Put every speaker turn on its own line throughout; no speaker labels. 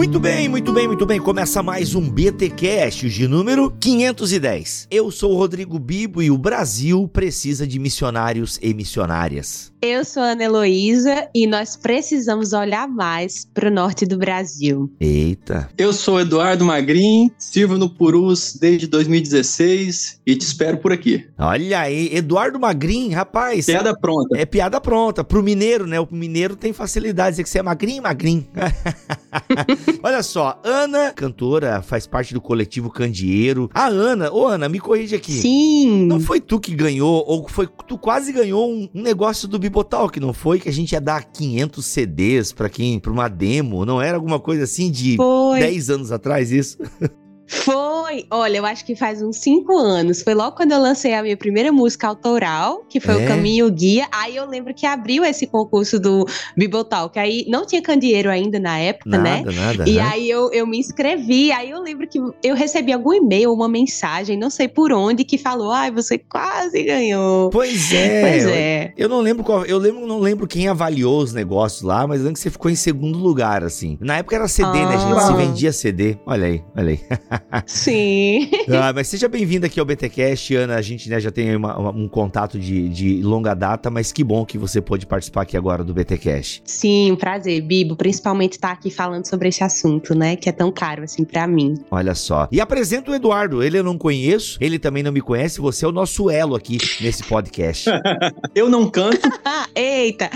Muito bem, muito bem, muito bem. Começa mais um BTcast de número 510. Eu sou o Rodrigo Bibo e o Brasil precisa de missionários e missionárias.
Eu sou a Ana Heloísa e nós precisamos olhar mais para o norte do Brasil.
Eita.
Eu sou Eduardo Magrin, sirvo no Purus desde 2016 e te espero por aqui.
Olha aí, Eduardo Magrin, rapaz.
Piada pronta.
É piada pronta. Pro mineiro, né? O mineiro tem facilidade dizer que você é magrinho, magrin. Olha só, Ana, cantora, faz parte do coletivo Candeeiro. A Ana, ô Ana, me corrige aqui.
Sim.
Não foi tu que ganhou, ou foi tu quase ganhou um, um negócio do Bibotalk, não foi? Que a gente ia dar 500 CDs pra quem, pra uma demo, não era alguma coisa assim de
Foi.
10 anos atrás isso?
Foi, olha, eu acho que faz uns cinco anos. Foi logo quando eu lancei a minha primeira música autoral, que foi
É?
o Caminho Guia. Aí eu lembro que abriu esse concurso do Bibotal, que aí não tinha candeeiro ainda na época, né?
Nada, nada.
E
aham.
aí eu, eu me inscrevi, aí eu lembro que eu recebi algum e-mail, uma mensagem, não sei por onde, que falou: ai, você quase ganhou.
Pois é.
pois
eu-
é.
Eu não lembro qual, eu lembro, não lembro quem avaliou os negócios lá, mas eu lembro que você ficou em segundo lugar, assim. Na época era CD, né, gente? Se
Ah.
vendia CD. Olha aí, olha aí.
Sim.
Ah, mas seja bem-vindo aqui ao BTcast, Ana. A gente né, já tem uma- uma- um contato de, de longa data, mas que bom que você pôde participar aqui agora do BTcast.
Sim, um prazer, Bibo, principalmente estar aqui falando sobre esse assunto, né? Que é tão caro assim pra mim.
Olha só. E apresento o Eduardo. Ele eu não conheço, ele também não me conhece. Você é o nosso elo aqui nesse podcast.
Eu não canto,
eita!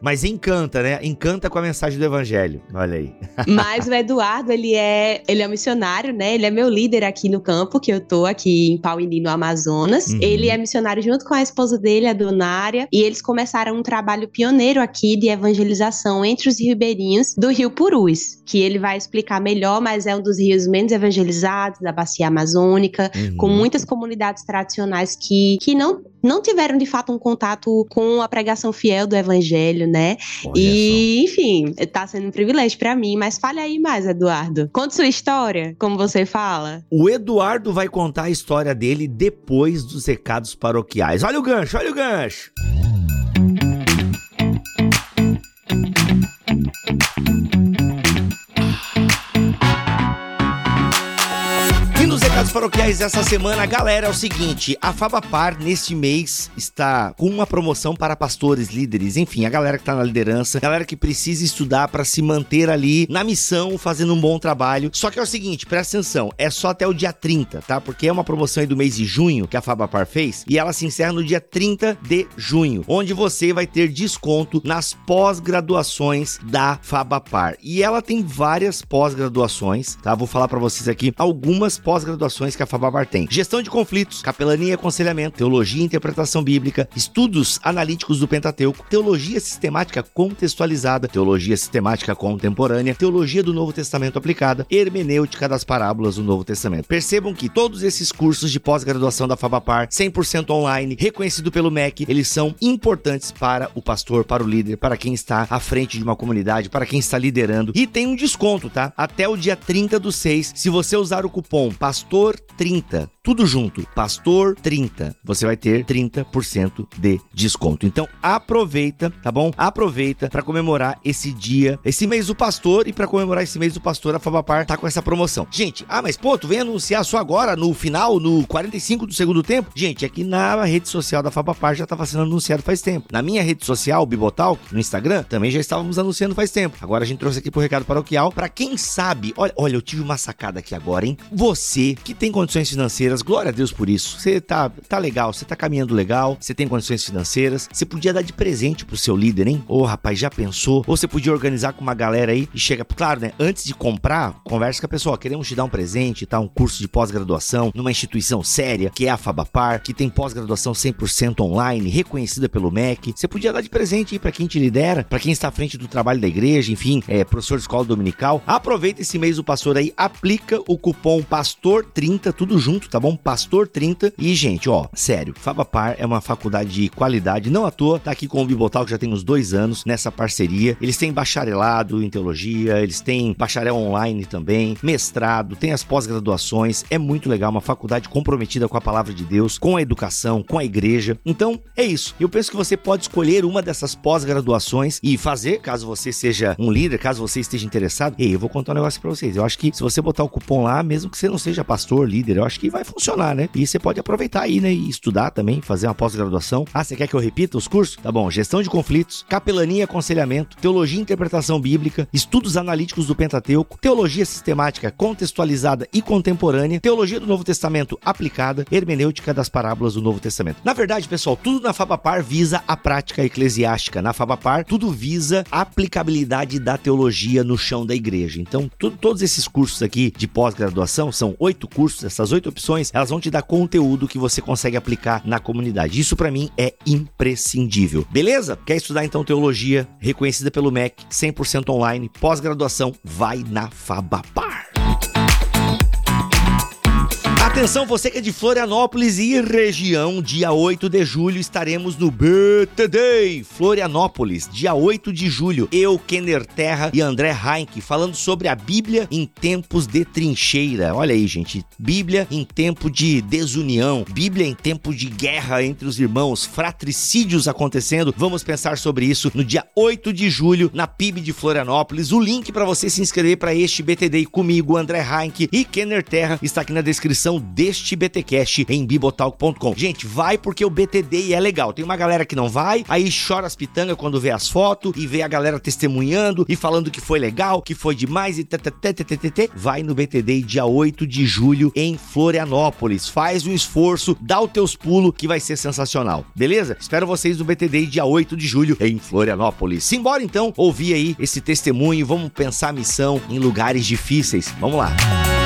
mas encanta, né? Encanta com a mensagem do evangelho. Olha aí.
Mas o Eduardo, ele é, ele é missionário, né? Ele é meu líder aqui no campo, que eu tô aqui em Pauini, no Amazonas.
Uhum.
Ele é missionário junto com a esposa dele, a Donária, e eles começaram um trabalho pioneiro aqui de evangelização entre os ribeirinhos do Rio Purus, que ele vai explicar melhor, mas é um dos rios menos evangelizados da bacia amazônica, com
Uhum.
muitas comunidades tradicionais que, que não, não tiveram de fato um contato com a pregação fiel do evangelho, né?
Olha
E, enfim, tá sendo um privilégio pra mim, mas fale aí mais, Eduardo. Conta sua história, como você fala.
O Eduardo vai contar a história dele depois dos recados paroquiais. Olha o gancho, olha o gancho. Recados paroquiais dessa semana, galera, é o seguinte: a Fabapar neste mês está com uma promoção para pastores, líderes, enfim, a galera que tá na liderança, galera que precisa estudar para se manter ali na missão, fazendo um bom trabalho. Só que é o seguinte, presta atenção, é só até o dia 30, tá? Porque é uma promoção aí do mês de junho que a Fabapar fez e ela se encerra no dia 30 de junho, onde você vai ter desconto nas pós-graduações da Fabapar. E ela tem várias pós-graduações, tá? Vou falar para vocês aqui algumas pós-graduações que a Fabapar tem. Gestão de conflitos, capelania e aconselhamento, teologia e interpretação bíblica, estudos analíticos do Pentateuco, teologia sistemática contextualizada, teologia sistemática contemporânea, teologia do Novo Testamento aplicada, hermenêutica das parábolas do Novo Testamento. Percebam que todos esses cursos de pós-graduação da Fabapar, 100% online, reconhecido pelo MEC, eles são importantes para o pastor, para o líder, para quem está à frente de uma comunidade, para quem está liderando. E tem um desconto, tá? Até o dia 30 do 6, se você usar o cupom PASTOR30, tudo junto, PASTOR30, você vai ter 30% de desconto. Então aproveita, tá bom? Aproveita para comemorar esse dia, esse mês do pastor e para comemorar esse mês do pastor, a Fabapar tá com essa promoção. Gente, ah, mas pô, tu vem anunciar só agora no final, no 45 do segundo tempo? Gente, aqui na rede social da Fabapar já estava sendo anunciado faz tempo. Na minha rede social, o Bibotalk, no Instagram, também já estávamos anunciando faz tempo. Agora a gente trouxe aqui pro recado paroquial para quem sabe. Olha, olha, eu tive uma sacada aqui agora, hein? Você que tem condições financeiras, glória a Deus por isso. Você tá tá legal, você tá caminhando legal, você tem condições financeiras, você podia dar de presente pro seu líder, hein? Ô, rapaz, já pensou? Ou você podia organizar com uma galera aí e chega, claro, né? Antes de comprar, conversa com a pessoa, queremos te dar um presente, tá? Um curso de pós-graduação numa instituição séria, que é a Fabapar, que tem pós-graduação 100% online, reconhecida pelo MEC. Você podia dar de presente aí pra quem te lidera, pra quem está à frente do trabalho da igreja, enfim, é professor de escola dominical. Aproveita esse mês do pastor aí, aplica o cupom PASTOR30, tudo junto, tá bom? Bom? Pastor 30. E, gente, ó, sério, Fabapar é uma faculdade de qualidade, não à toa, tá aqui com o Bibotal, que já tem uns dois anos nessa parceria. Eles têm bacharelado em teologia, eles têm bacharel online também, mestrado, tem as pós-graduações, é muito legal, uma faculdade comprometida com a palavra de Deus, com a educação, com a igreja. Então, é isso. Eu penso que você pode escolher uma dessas pós-graduações e fazer, caso você seja um líder, caso você esteja interessado. Ei, eu vou contar um negócio pra vocês. Eu acho que se você botar o cupom lá, mesmo que você não seja pastor, líder, eu acho que vai funcionar, né? E você pode aproveitar aí, né? E estudar também, fazer uma pós-graduação. Ah, você quer que eu repita os cursos? Tá bom. Gestão de conflitos, capelania e aconselhamento, teologia e interpretação bíblica, estudos analíticos do Pentateuco, teologia sistemática contextualizada e contemporânea, teologia do Novo Testamento aplicada, hermenêutica das parábolas do Novo Testamento. Na verdade, pessoal, tudo na Fabapar visa a prática eclesiástica. Na Fabapar, tudo visa a aplicabilidade da teologia no chão da igreja. Então, todos esses cursos aqui de pós-graduação são oito cursos, essas oito opções, elas vão te dar conteúdo que você consegue aplicar na comunidade. Isso para mim é imprescindível. Beleza? Quer estudar então teologia reconhecida pelo MEC, 100% online, pós-graduação, vai na Fabapar. Atenção, você que é de Florianópolis e região, dia 8 de julho estaremos no BTD Florianópolis, dia 8 de julho. Eu, Kenner Terra e André Heinck falando sobre a Bíblia em tempos de trincheira. Olha aí, gente, Bíblia em tempo de desunião, Bíblia em tempo de guerra entre os irmãos, fratricídios acontecendo. Vamos pensar sobre isso no dia 8 de julho na PIB de Florianópolis. O link para você se inscrever para este BTD comigo, André Heinck e Kenner Terra está aqui na descrição deste BTcast em bibotalk.com. Gente, vai porque o BTD é legal. Tem uma galera que não vai, aí chora as pitangas quando vê as fotos e vê a galera testemunhando e falando que foi legal, que foi demais e ttt. Vai no BTD dia 8 de julho em Florianópolis. Faz um esforço, dá os teus pulos que vai ser sensacional. Beleza? Espero vocês no BTD dia 8 de julho em Florianópolis. Simbora então ouvir aí esse testemunho, vamos pensar a missão em lugares difíceis. Vamos lá.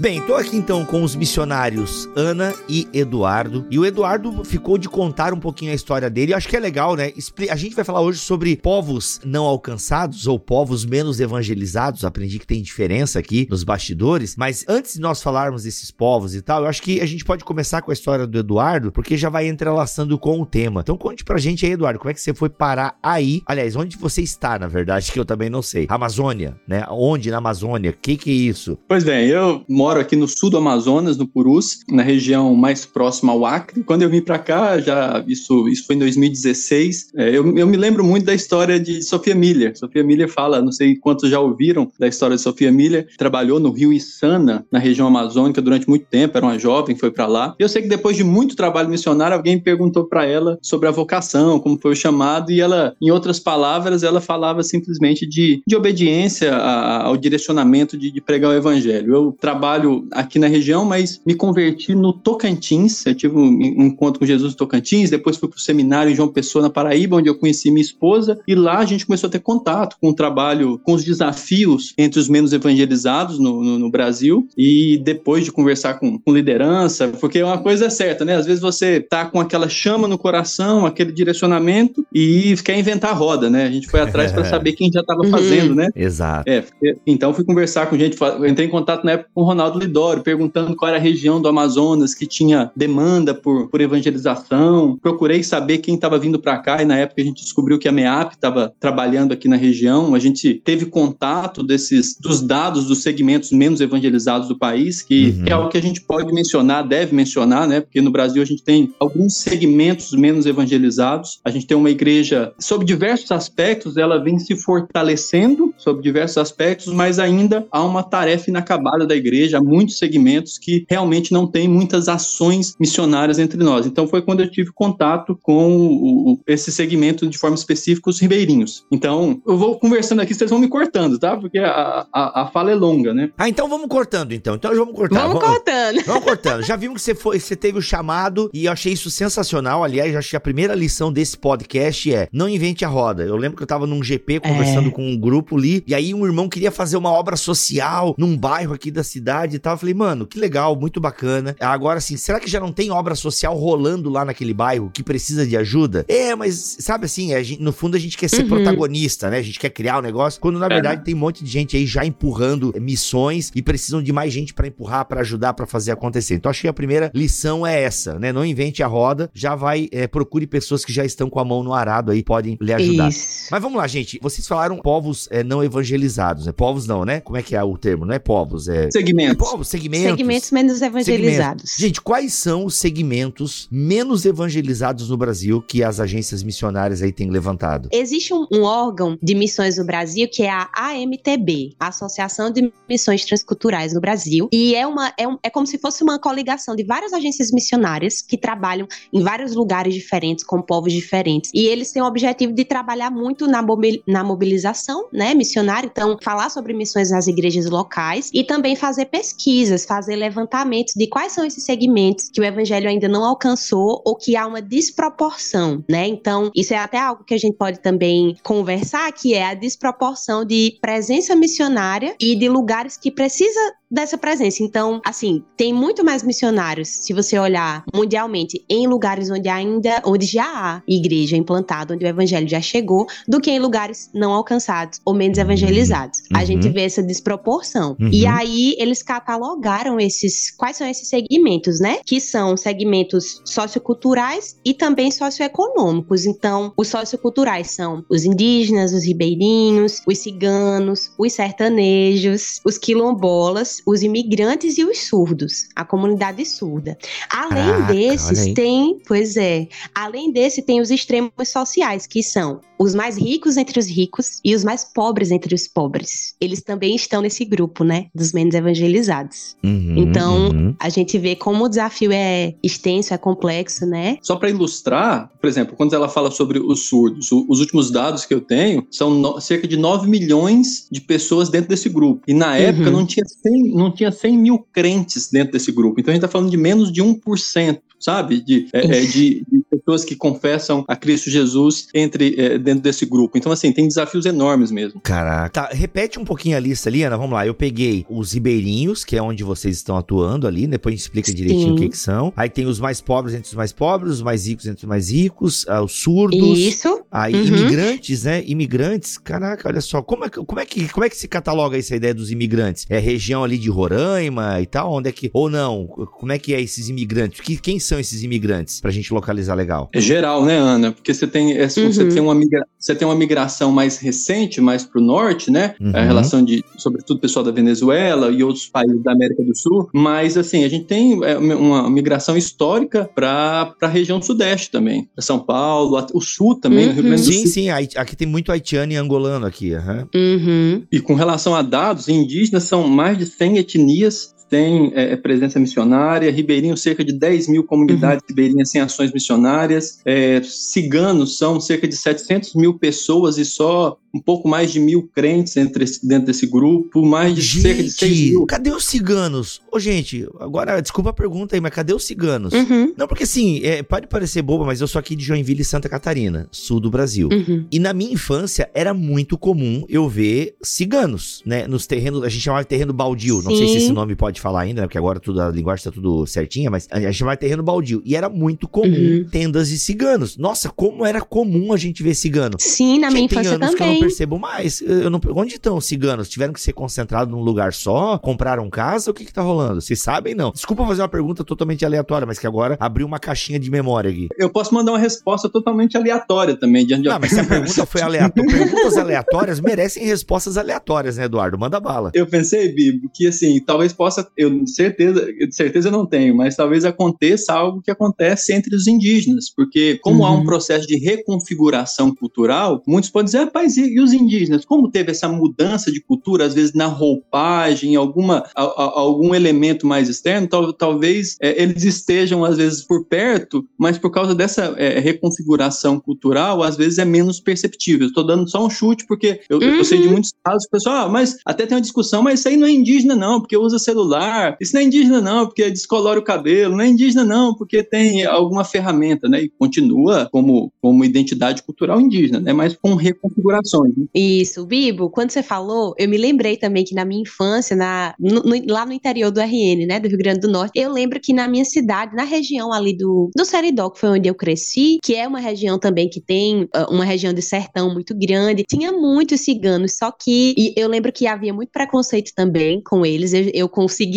Bem, tô aqui então com os missionários Ana e Eduardo. E o Eduardo ficou de contar um pouquinho a história dele. Eu acho que é legal, né? A gente vai falar hoje sobre povos não alcançados ou povos menos evangelizados. Aprendi que tem diferença aqui nos bastidores. Mas antes de nós falarmos desses povos e tal, eu acho que a gente pode começar com a história do Eduardo, porque já vai entrelaçando com o tema. Então conte pra gente aí, Eduardo, como é que você foi parar aí? Aliás, onde você está, na verdade, que eu também não sei. Amazônia, né? Onde na Amazônia? O que que é isso?
Pois bem, eu moro moro aqui no sul do Amazonas, no Purus, na região mais próxima ao Acre. Quando eu vim para cá, já isso, isso foi em 2016, é, eu, eu me lembro muito da história de Sofia Miller. Sofia Miller fala, não sei quantos já ouviram da história de Sofia Miller, trabalhou no Rio Içana, na região amazônica, durante muito tempo, era uma jovem, foi para lá. Eu sei que depois de muito trabalho missionário, alguém perguntou para ela sobre a vocação, como foi o chamado, e ela, em outras palavras, ela falava simplesmente de, de obediência ao direcionamento de, de pregar o evangelho. Eu trabalho trabalho aqui na região, mas me converti no Tocantins. Eu tive um encontro com Jesus no Tocantins, depois fui para o seminário em João Pessoa, na Paraíba, onde eu conheci minha esposa, e lá a gente começou a ter contato com o trabalho, com os desafios entre os menos evangelizados no, no, no Brasil, e depois de conversar com, com, liderança, porque uma coisa é certa, né? Às vezes você tá com aquela chama no coração, aquele direcionamento, e quer inventar a roda, né? A gente foi atrás para saber quem já estava fazendo, né?
Exato.
É, então fui conversar com gente, entrei em contato na época com o Ronaldo Ronaldo Lidório, perguntando qual era a região do Amazonas que tinha demanda por, por evangelização. Procurei saber quem estava vindo para cá e na época a gente descobriu que a MEAP estava trabalhando aqui na região. A gente teve contato desses dos dados dos segmentos menos evangelizados do país, que uhum. é algo que a gente pode mencionar, deve mencionar, né? Porque no Brasil a gente tem alguns segmentos menos evangelizados. A gente tem uma igreja sob diversos aspectos, ela vem se fortalecendo sob diversos aspectos, mas ainda há uma tarefa inacabada da igreja há muitos segmentos que realmente não tem muitas ações missionárias entre nós. Então foi quando eu tive contato com o, o, esse segmento de forma específica, os ribeirinhos. Então eu vou conversando aqui, vocês vão me cortando, tá? Porque a, a, a fala é longa, né?
Ah, então vamos cortando então. Então vamos cortar.
Vamos, vamos cortando.
Vamos cortando. Já vimos que você foi, você teve o chamado e eu achei isso sensacional. Aliás, acho que a primeira lição desse podcast é não invente a roda. Eu lembro que eu tava num GP conversando é. com um grupo ali e aí um irmão queria fazer uma obra social num bairro aqui da cidade cidade e tal. Eu falei, mano, que legal, muito bacana. Agora, assim, será que já não tem obra social rolando lá naquele bairro que precisa de ajuda? É, mas sabe assim, a gente, no fundo a gente quer ser uhum. protagonista, né? A gente quer criar o um negócio, quando na é. verdade tem um monte de gente aí já empurrando missões e precisam de mais gente para empurrar, para ajudar, para fazer acontecer. Então acho que a primeira lição é essa, né? Não invente a roda, já vai, é, procure pessoas que já estão com a mão no arado aí, podem lhe ajudar. Isso. Mas vamos lá, gente. Vocês falaram povos é, não evangelizados, né? Povos não, né? Como é que é o termo? Não é povos, é...
Segmentos.
Povos, segmentos.
Segmentos menos evangelizados. Segmentos.
Gente, quais são os segmentos menos evangelizados no Brasil que as agências missionárias aí têm levantado?
Existe um, um órgão de missões no Brasil que é a AMTB, Associação de Missões Transculturais no Brasil, e é uma é, um, é como se fosse uma coligação de várias agências missionárias que trabalham em vários lugares diferentes, com povos diferentes. E eles têm o objetivo de trabalhar muito na, na mobilização, né, missionária, então falar sobre missões nas igrejas locais e também fazer pesquisas, fazer levantamentos de quais são esses segmentos que o evangelho ainda não alcançou ou que há uma desproporção, né? Então, isso é até algo que a gente pode também conversar, que é a desproporção de presença missionária e de lugares que precisa dessa presença. Então, assim, tem muito mais missionários, se você olhar mundialmente, em lugares onde ainda, onde já há igreja implantada, onde o evangelho já chegou, do que em lugares não alcançados ou menos evangelizados. Uhum. A gente vê essa desproporção. Uhum. E aí eles catalogaram esses, quais são esses segmentos, né? Que são segmentos socioculturais e também socioeconômicos. Então, os socioculturais são os indígenas, os ribeirinhos, os ciganos, os sertanejos, os quilombolas os imigrantes e os surdos, a comunidade surda. Além desses, tem, pois é, além desse tem os extremos sociais, que são os mais ricos entre os ricos e os mais pobres entre os pobres. Eles também estão nesse grupo, né, dos menos evangelizados. Uhum, então, uhum. a gente vê como o desafio é extenso, é complexo, né?
Só para ilustrar, por exemplo, quando ela fala sobre os surdos, os últimos dados que eu tenho são no, cerca de 9 milhões de pessoas dentro desse grupo. E na época uhum. não tinha 100, não tinha 100 mil crentes dentro desse grupo. Então a gente está falando de menos de 1% sabe? De, é, é, de, de, pessoas que confessam a Cristo Jesus entre é, dentro desse grupo. Então, assim, tem desafios enormes mesmo.
Caraca. Tá, repete um pouquinho a lista ali, Ana. Vamos lá. Eu peguei os ribeirinhos, que é onde vocês estão atuando ali. Depois a gente explica Sim. direitinho o que, que, são. Aí tem os mais pobres entre os mais pobres, os mais ricos entre os mais ricos, ah, os surdos.
Isso.
Aí uhum. imigrantes, né? Imigrantes. Caraca, olha só. Como é, como, é que, como é que se cataloga essa ideia dos imigrantes? É região ali de Roraima e tal? Onde é que. Ou não? Como é que é esses imigrantes? Que, quem são esses imigrantes? Pra gente localizar legal.
É geral, né, Ana? Porque você tem, é, uhum. você tem, uma, migra, você tem uma migração mais recente, mais pro norte, né? Uhum. A relação de, sobretudo, pessoal da Venezuela e outros países da América do Sul. Mas, assim, a gente tem é, uma migração histórica para a região sudeste também. Pra São Paulo, o sul também, uhum. Rio
Grande do sim, Sul. Sim, sim. Aqui tem muito haitiano e angolano aqui.
Uhum.
E com relação a dados, indígenas são mais de 100 etnias tem é, presença missionária, Ribeirinho, cerca de 10 mil comunidades uhum. ribeirinhas sem ações missionárias, é, ciganos são cerca de 700 mil pessoas e só um pouco mais de mil crentes entre esse, dentro desse grupo, mais de
gente,
cerca de 6 mil.
Cadê os ciganos? Ô, gente, agora, desculpa a pergunta aí, mas cadê os ciganos? Uhum. Não, porque assim, é, pode parecer boba, mas eu sou aqui de Joinville, Santa Catarina, sul do Brasil. Uhum. E na minha infância era muito comum eu ver ciganos, né? Nos terrenos, a gente chamava de terreno baldio, Sim. não sei se esse nome pode falar ainda, né? Porque agora tudo, a linguagem tá tudo certinha, mas a gente chamava de terreno baldio. E era muito comum uhum. tendas de ciganos. Nossa, como era comum a gente ver cigano.
Sim, na minha infância também
não percebo mais. Eu não, onde estão os ciganos? Tiveram que ser concentrados num lugar só? Compraram casa? O que que tá rolando? Vocês sabem, não? Desculpa fazer uma pergunta totalmente aleatória, mas que agora abriu uma caixinha de memória aqui.
Eu posso mandar uma resposta totalmente aleatória também, diante de
Não, mas se a pergunta foi aleatória, perguntas aleatórias merecem respostas aleatórias, né, Eduardo? Manda bala.
Eu pensei, Bibo, que assim, talvez possa, eu certeza, de certeza não tenho, mas talvez aconteça algo que acontece entre os indígenas, porque como uhum. há um uhum. processo de reconfiguração cultural, muitos podem dizer, rapaz, e, e os indígenas, como teve essa mudança de cultura, às vezes na roupagem, alguma, a, a, algum elemento mais externo, tal, talvez é, eles estejam, às vezes, por perto, mas por causa dessa é, reconfiguração cultural, às vezes é menos perceptível. Estou dando só um chute, porque eu, uhum. eu sei de uhum. muitos casos, o pessoal, ah, mas até tem uma discussão, mas isso aí não é indígena, não, porque usa celular celular. Isso não é indígena, não, porque descolora o cabelo. Não é indígena, não, porque tem alguma ferramenta, né? E continua como, como identidade cultural indígena, né? Mas com reconfigurações. Né?
Isso, Bibo, quando você falou, eu me lembrei também que na minha infância, na, no, no, lá no interior do RN, né, do Rio Grande do Norte, eu lembro que na minha cidade, na região ali do, do Seridó, que foi onde eu cresci, que é uma região também que tem uh, uma região de sertão muito grande, tinha muitos ciganos, só que eu lembro que havia muito preconceito também com eles. Eu, eu consegui,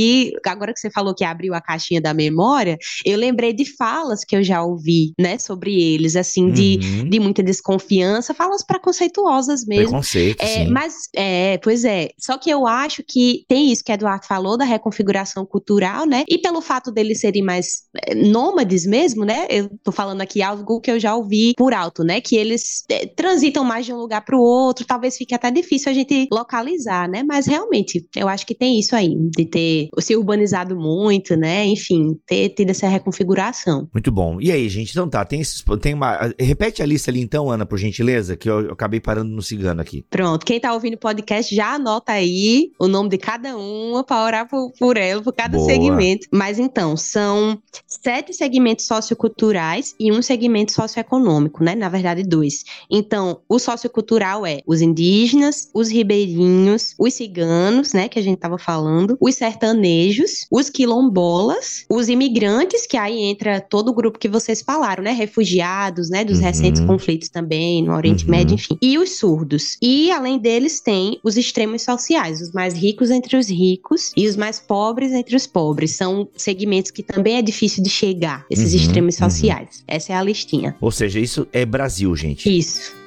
agora que você falou que abriu a caixinha da memória, eu lembrei de falas que eu já ouvi, né, sobre eles, assim, de, uhum. de muita desconfiança, falas preconceituosas mesmo.
Preconceito,
é, Mas, é, pois é, só que eu acho que tem isso que Eduardo falou da reconfiguração cultural, né, e pelo fato deles serem mais é, nômades mesmo, né, eu tô falando aqui algo que eu já ouvi por alto, né, que eles é, transitam mais de um lugar para o outro, talvez fique até difícil a gente localizar, né, mas realmente, eu acho que tem isso aí, de ter se urbanizado muito, né, enfim, ter tido essa reconfiguração.
Muito bom. E aí, gente, então tá, tem esses, tem uma, repete a lista ali então, Ana, por gentileza, que eu, eu acabei parando no cigano aqui.
Pronto, quem tá ouvindo o podcast já anota aí o nome de cada uma para orar por, por ela, por cada Boa. segmento. Mas então, são sete segmentos socioculturais e um segmento socioeconômico, né? Na verdade, dois. Então, o sociocultural é os indígenas, os ribeirinhos, os ciganos, né? Que a gente tava falando, os sertanejos, os quilombolas, os imigrantes, que aí entra todo o grupo que vocês falaram, né? Refugiados, né? Dos uhum. recentes conflitos também no Oriente uhum. Médio, enfim. E os surdos. E além deles, tem os extremos sociais, os mais ricos entre os ricos e os mais pobres entre os pobres. São segmentos que também é difícil de chegar, esses uhum. extremos uhum. sociais. Essa é a listinha.
Ou seja, isso é Brasil, gente.
Isso.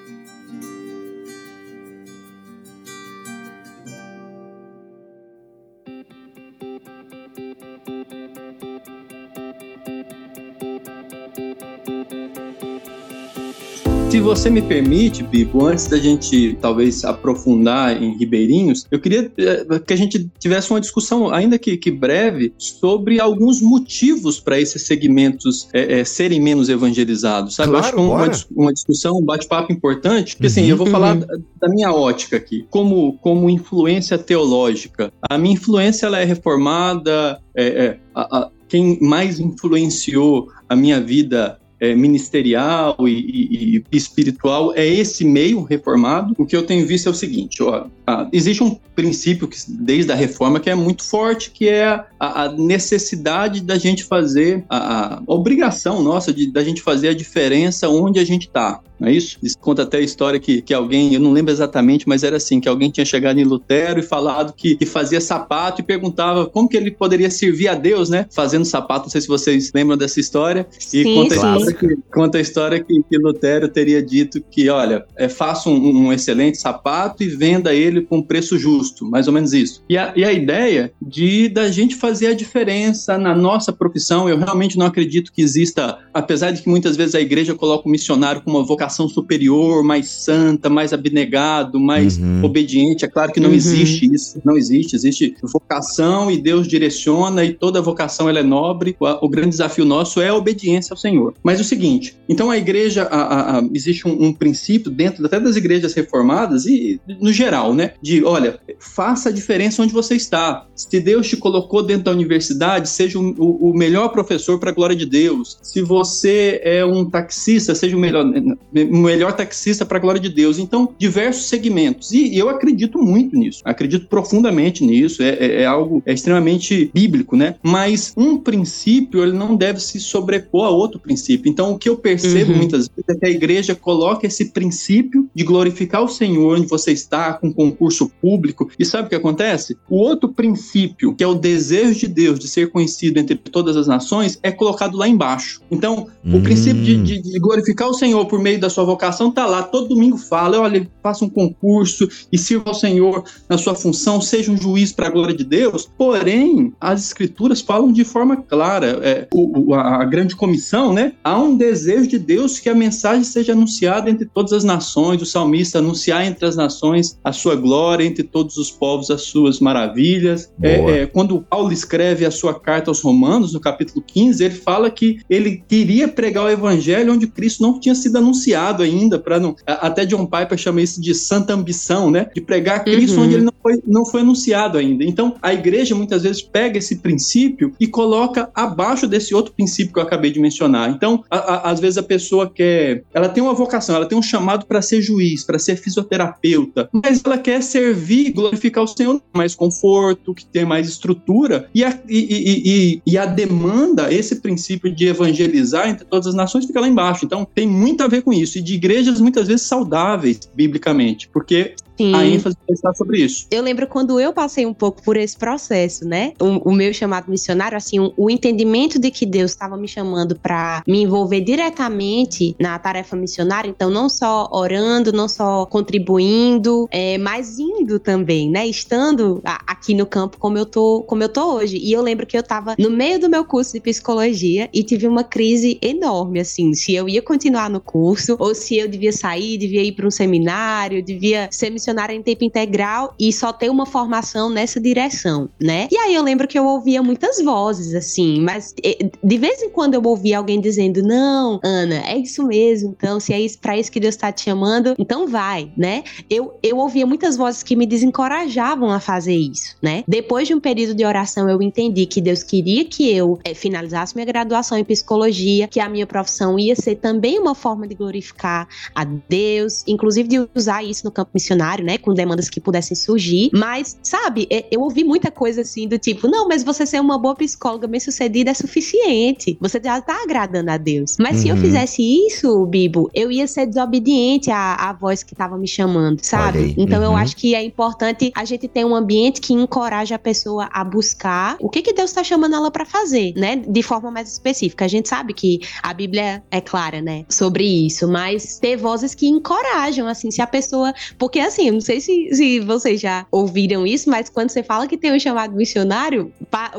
Se você me permite, Bibo, antes da gente talvez aprofundar em Ribeirinhos, eu queria eh, que a gente tivesse uma discussão, ainda que, que breve, sobre alguns motivos para esses segmentos é, é, serem menos evangelizados, sabe?
Claro,
eu acho que uma, uma, discussão, um bate-papo importante, porque assim, uhum, eu vou falar uhum. da minha ótica aqui, como, como influência teológica. A minha influência ela é reformada, é, a, a, quem mais influenciou a minha vida é, ministerial e, e, e, espiritual é esse meio reformado. O que eu tenho visto é o seguinte: ó, existe um princípio que, desde a reforma que é muito forte, que é a, a necessidade da gente fazer, a, a obrigação nossa de, da gente fazer a diferença onde a gente está. Não é isso? Isso conta até a história que, que alguém, eu não lembro exatamente, mas era assim, que alguém tinha chegado em Lutero e falado que, que fazia sapato e perguntava como que ele poderia servir a Deus, né? Fazendo sapato, não sei se vocês lembram dessa história.
Sim,
e conta,
sim.
História que, conta a história que, que Lutero teria dito que, olha, é, faça um, um, excelente sapato e venda ele com preço justo, mais ou menos isso. E a, e a ideia de da gente fazer a diferença na nossa profissão, eu realmente não acredito que exista, apesar de que muitas vezes a igreja coloca o missionário com uma vocação vocação superior, mais santa, mais abnegado, mais uhum. obediente. É claro que não uhum. existe isso, não existe. Existe vocação e Deus direciona e toda vocação ela é nobre. O, o grande desafio nosso é a obediência ao Senhor. Mas o seguinte, então a igreja, a, a, a, existe um, um, princípio dentro até das igrejas reformadas e no geral, né? De, olha, faça a diferença onde você está. Se Deus te colocou dentro da universidade, seja o, o, o melhor professor para a glória de Deus. Se você é um taxista, seja o melhor melhor taxista para a glória de Deus. Então, diversos segmentos. E eu acredito muito nisso, acredito profundamente nisso, é, é, é algo é extremamente bíblico, né? Mas um princípio, ele não deve se sobrepor a outro princípio. Então, o que eu percebo uhum. muitas vezes é que a igreja coloca esse princípio de glorificar o Senhor onde você está, com concurso público. E sabe o que acontece? O outro princípio, que é o desejo de Deus de ser conhecido entre todas as nações, é colocado lá embaixo. Então, o princípio de, de, de glorificar o Senhor por meio da sua vocação está lá. Todo domingo fala, olha, faça um concurso e sirva ao Senhor na sua função, seja um juiz para a glória de Deus. Porém, as escrituras falam de forma clara. É, o, a, a, grande comissão, né? Há um desejo de Deus que a mensagem seja anunciada entre todas as nações, o salmista anunciar entre as nações a sua glória, entre todos os povos as suas maravilhas. É, é, quando Paulo escreve a sua carta aos Romanos, no capítulo 15, ele fala que ele queria pregar o evangelho onde Cristo não tinha sido anunciado ainda, para não. Até John Piper chama isso de santa ambição, né? De pregar Cristo uhum. onde ele não foi, não foi anunciado ainda. Então, a igreja muitas vezes pega esse princípio e coloca abaixo desse outro princípio que eu acabei de mencionar. Então, a, a, às vezes a pessoa quer, ela tem uma vocação, ela tem um chamado para ser juiz, para ser fisioterapeuta, mas ela quer servir, glorificar o Senhor mais conforto, que tem mais estrutura, e a, e, e, e a demanda, esse princípio de evangelizar entre todas as nações fica lá embaixo. Então, tem muito a ver com isso, e de igrejas muitas vezes saudáveis, biblicamente, porque Sim. a ênfase está sobre isso.
Eu lembro quando eu passei um pouco por esse processo, né? O, o meu chamado missionário, assim, o, o entendimento de que Deus estava me chamando para me envolver diretamente na tarefa missionária, então não só orando, não só contribuindo, é, mas indo também, né? Estando aqui no campo como eu tô, como eu tô hoje. E eu lembro que eu estava no meio do meu curso de psicologia e tive uma crise enorme, assim, se eu ia continuar no curso ou se eu devia sair, devia ir para um seminário, devia ser em tempo integral e só ter uma formação nessa direção, né? E aí eu lembro que eu ouvia muitas vozes, assim, mas de vez em quando eu ouvia alguém dizendo: Não, Ana, é isso mesmo, então, se é isso, pra isso que Deus tá te chamando, então vai, né? Eu, eu ouvia muitas vozes que me desencorajavam a fazer isso, né? Depois de um período de oração, eu entendi que Deus queria que eu é, finalizasse minha graduação em psicologia, que a minha profissão ia ser também uma forma de glorificar a Deus, inclusive de usar isso no campo missionário né? Com demandas que pudessem surgir. Mas, sabe, é, eu ouvi muita coisa assim do tipo: não, mas você ser uma boa psicóloga bem sucedida é suficiente. Você já tá agradando a Deus. Mas uhum. se eu uhum. fizesse isso, Bibo, eu ia ser desobediente à, à voz que tava me chamando, sabe? Então uhum. eu acho que é importante a gente ter um ambiente que encoraje a pessoa a buscar o que, que Deus tá chamando ela para fazer, né? De forma mais específica. A gente sabe que a Bíblia é clara, né? Sobre isso, mas ter vozes que encorajam, assim, se a pessoa. Porque assim, assim, eu não sei se, se vocês já ouviram isso, mas quando você fala que tem um chamado missionário,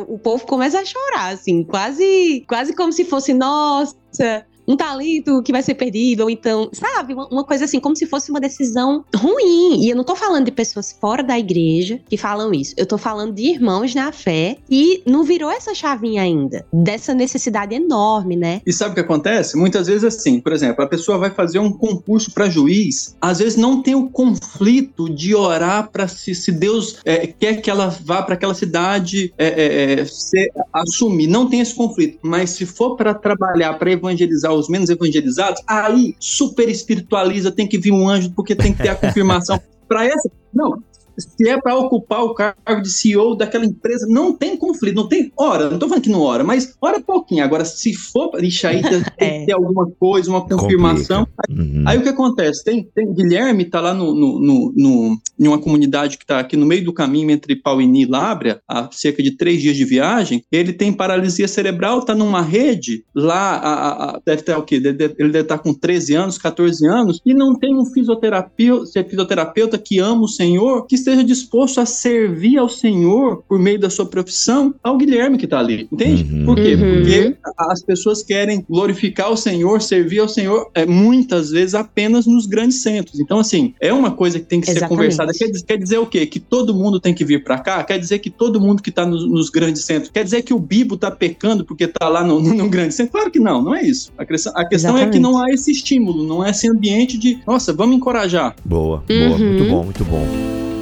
o povo começa a chorar, assim, quase, quase como se fosse, nossa, um talento que vai ser perdido, ou então, sabe, uma, uma, coisa assim, como se fosse uma decisão ruim. E eu não tô falando de pessoas fora da igreja que falam isso. Eu tô falando de irmãos na fé e não virou essa chavinha ainda, dessa necessidade enorme, né?
E sabe o que acontece? Muitas vezes assim, por exemplo, a pessoa vai fazer um concurso para juiz, às vezes não tem o conflito de orar para se, se Deus é, quer que ela vá para aquela cidade é, é, é, ser, assumir, não tem esse conflito. Mas se for para trabalhar, para evangelizar os menos evangelizados, aí super espiritualiza, tem que vir um anjo porque tem que ter a confirmação. para essa, não, se é para ocupar o cargo de CEO daquela empresa, não tem conflito, não tem hora, não tô falando que não hora, mas hora pouquinho. Agora, se for para deixar aí, tem, é. alguma coisa, uma confirmação. Aí, uhum. aí, o que acontece? Tem, tem Guilherme tá lá no, no, no, no, em uma comunidade que está aqui no meio do caminho entre Pauini e Lábrea, há cerca de três dias de viagem. Ele tem paralisia cerebral, tá numa rede lá, a, a, deve ter o quê? Ele deve, ele deve estar tá com 13 anos, 14 anos, e não tem um fisioterapeuta, fisioterapeuta que ama o Senhor, que esteja disposto a servir ao Senhor por meio da sua profissão ao Guilherme que está ali. Entende? Uhum. Por quê? Uhum. Porque as pessoas querem glorificar o Senhor, servir ao Senhor, é, muitas vezes apenas nos grandes centros. Então, assim, é uma coisa que tem que Exatamente. ser conversada. Quer, quer, dizer o quê? Que todo mundo tem que vir para cá? Quer dizer que todo mundo que está nos, nos, grandes centros? Quer dizer que o Bibo está pecando porque está lá no, no, no, grande centro? Claro que não, não é isso. A questão, a questão é que não há esse estímulo, não é esse ambiente de, nossa, vamos encorajar.
Boa, boa, uhum. muito bom, muito bom.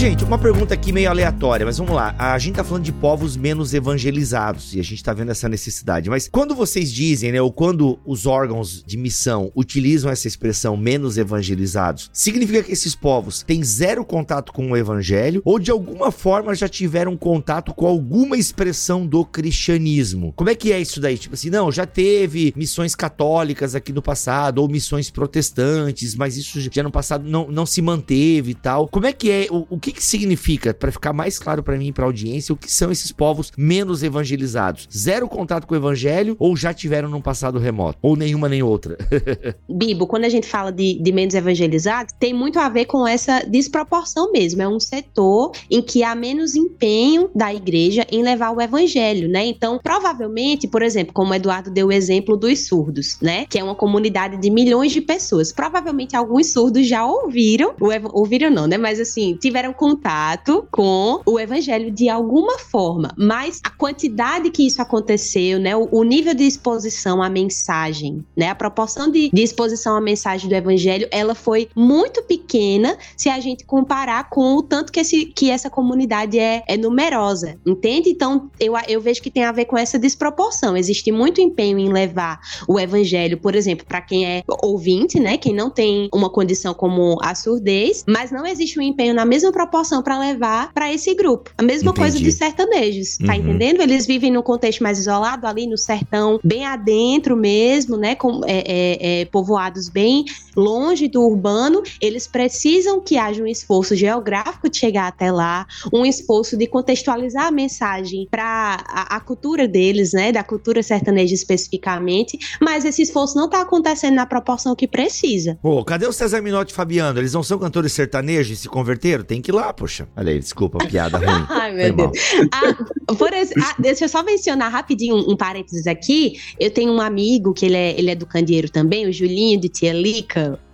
Gente, uma pergunta aqui meio aleatória, mas vamos lá. A gente tá falando de povos menos evangelizados e a gente tá vendo essa necessidade. Mas quando vocês dizem, né, ou quando os órgãos de missão utilizam essa expressão menos evangelizados, significa que esses povos têm zero contato com o evangelho ou de alguma forma já tiveram contato com alguma expressão do cristianismo? Como é que é isso daí? Tipo assim, não, já teve missões católicas aqui no passado ou missões protestantes, mas isso já no passado não, não se manteve e tal. Como é que é o, o que que significa, para ficar mais claro para mim e pra audiência, o que são esses povos menos evangelizados? Zero contato com o evangelho ou já tiveram num passado remoto? Ou nenhuma nem outra?
Bibo, quando a gente fala de, de menos evangelizados, tem muito a ver com essa desproporção mesmo. É um setor em que há menos empenho da igreja em levar o evangelho, né? Então, provavelmente, por exemplo, como o Eduardo deu o exemplo dos surdos, né? Que é uma comunidade de milhões de pessoas. Provavelmente alguns surdos já ouviram, ouviram não, né? Mas assim, tiveram contato com o evangelho de alguma forma. Mas a quantidade que isso aconteceu, né? O, o nível de exposição à mensagem, né? A proporção de, de exposição à mensagem do evangelho, ela foi muito pequena se a gente comparar com o tanto que, esse, que essa comunidade é, é numerosa, entende? Então, eu, eu vejo que tem a ver com essa desproporção. Existe muito empenho em levar o evangelho, por exemplo, para quem é ouvinte, né? Quem não tem uma condição como a surdez, mas não existe um empenho na mesma proporção para levar para esse grupo. A mesma Entendi. coisa de sertanejos, tá uhum. entendendo? Eles vivem num contexto mais isolado, ali no sertão, bem adentro mesmo, né? Com é, é, é, povoados bem longe do urbano. Eles precisam que haja um esforço geográfico de chegar até lá, um esforço de contextualizar a mensagem para a, a, cultura deles, né? Da cultura sertaneja especificamente, mas esse esforço não está acontecendo na proporção que precisa.
Pô, cadê o César Minotti e Fabiano? Eles não são cantores sertanejos e se converteram? Tem que ir lá, poxa. Olha aí, desculpa, piada ruim.
Ai, meu Deus. Ah, por ah, deixa eu só mencionar rapidinho um, um, parênteses aqui. Eu tenho um amigo que ele é, ele é do Candeeiro também, o Julinho de Tia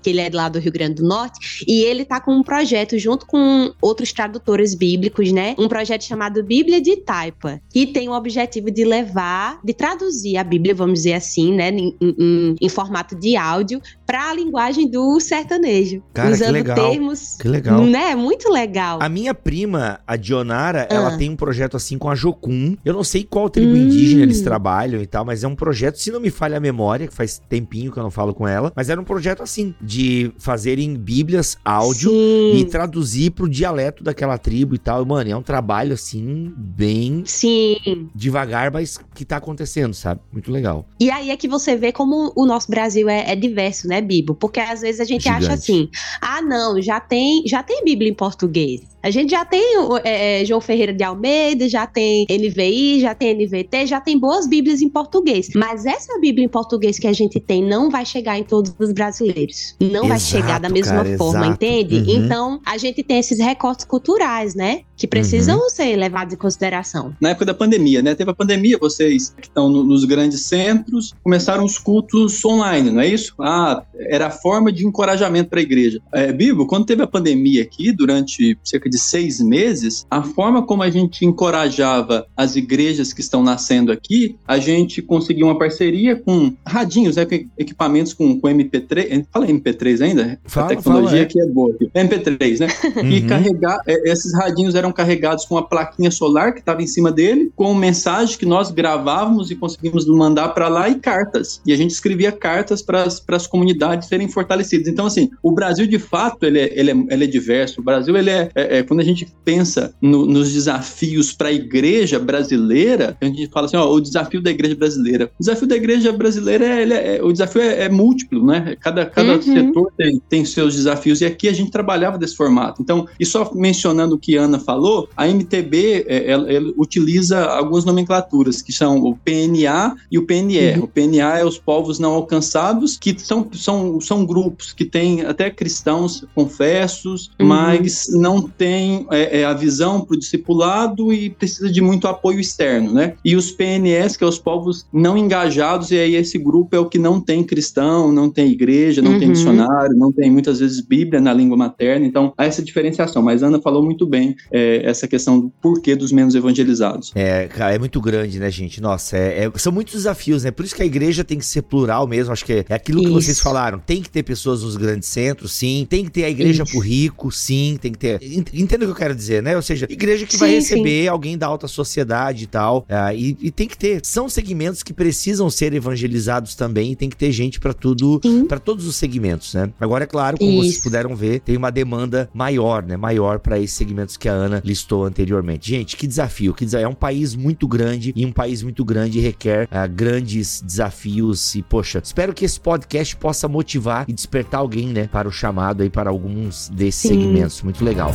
Que ele é lá do Rio Grande do Norte, e ele tá com um projeto junto com outros tradutores bíblicos, né? Um projeto chamado Bíblia de Taipa, que tem o objetivo de levar, de traduzir a Bíblia, vamos dizer assim, né, em, em, em formato de áudio para a linguagem do sertanejo,
Cara,
usando
que legal.
termos,
que legal,
né? Muito legal.
A minha prima, a Dionara, ah. ela tem um projeto assim com a Jocum. Eu não sei qual tribo hum. indígena eles trabalham e tal, mas é um projeto, se não me falha a memória, que faz tempinho que eu não falo com ela, mas era um projeto assim de de fazerem bíblias áudio Sim. e traduzir pro dialeto daquela tribo e tal. Mano, é um trabalho assim, bem
Sim.
devagar, mas que tá acontecendo, sabe? Muito legal.
E aí é que você vê como o nosso Brasil é, é diverso, né, Bibo? Porque às vezes a gente Gigante. acha assim: ah, não, já tem, já tem Bíblia em português. A gente já tem é, é, João Ferreira de Almeida, já tem NVI, já tem NVT, já tem boas Bíblias em português. Mas essa Bíblia em português que a gente tem não vai chegar em todos os brasileiros. Não exato, vai chegar da mesma cara, forma, exato. entende? Uhum. Então, a gente tem esses recortes culturais, né? Que precisam uhum. ser levados em consideração.
Na época da pandemia, né? Teve a pandemia, vocês que estão no, nos grandes centros, começaram os cultos online, não é isso? Ah, era a forma de encorajamento para a igreja. É, Bibo, quando teve a pandemia aqui, durante cerca de de seis meses, a forma como a gente encorajava as igrejas que estão nascendo aqui, a gente conseguiu uma parceria com radinhos, né, equipamentos com, com MP3. Fala MP3 ainda?
Fala,
a tecnologia
fala, é.
que é boa. Aqui. MP3, né? Uhum. E carregar, é, esses radinhos eram carregados com a plaquinha solar que estava em cima dele, com mensagem que nós gravávamos e conseguimos mandar para lá e cartas. E a gente escrevia cartas para as comunidades serem fortalecidas. Então, assim, o Brasil, de fato, ele é, ele é, ele é diverso. O Brasil, ele é, é, é quando a gente pensa no, nos desafios para a igreja brasileira, a gente fala assim, ó, o desafio da igreja brasileira. O desafio da igreja brasileira, é, é o desafio é, é, múltiplo, né? Cada, cada uhum. setor tem, tem seus desafios, e aqui a gente trabalhava desse formato. Então, e só mencionando o que a Ana falou, a MTB, é, ela, ela utiliza algumas nomenclaturas, que são o PNA e o PNR. Uhum. O PNA é os povos não alcançados, que são, são, são grupos que têm até cristãos confessos, uhum. mas não têm tem é, é, a visão para o discipulado e precisa de muito apoio externo, né? E os PNS, que é os povos não engajados, e aí esse grupo é o que não tem cristão, não tem igreja, não uhum. tem missionário, não tem muitas vezes Bíblia na língua materna, então há essa diferenciação. Mas Ana falou muito bem é, essa questão do porquê dos menos evangelizados.
É, cara, é muito grande, né, gente? Nossa, é, é, são muitos desafios, né? Por isso que a igreja tem que ser plural mesmo, acho que é aquilo que isso. vocês falaram, tem que ter pessoas nos grandes centros, sim, tem que ter a igreja isso. pro rico, sim, tem que ter entenda o que eu quero dizer, né? Ou seja, igreja que sim, vai receber sim. alguém da alta sociedade e tal. Uh, e, e, tem que ter. São segmentos que precisam ser evangelizados também e tem que ter gente para tudo, para todos os segmentos, né? Agora, é claro, como Isso. vocês puderam ver, tem uma demanda maior, né? Maior para esses segmentos que a Ana listou anteriormente. Gente, que desafio, que desafio. É um país muito grande e um país muito grande requer uh, grandes desafios. E, poxa, espero que esse podcast possa motivar e despertar alguém, né? Para o chamado aí para alguns desses Sim. segmentos. Muito legal.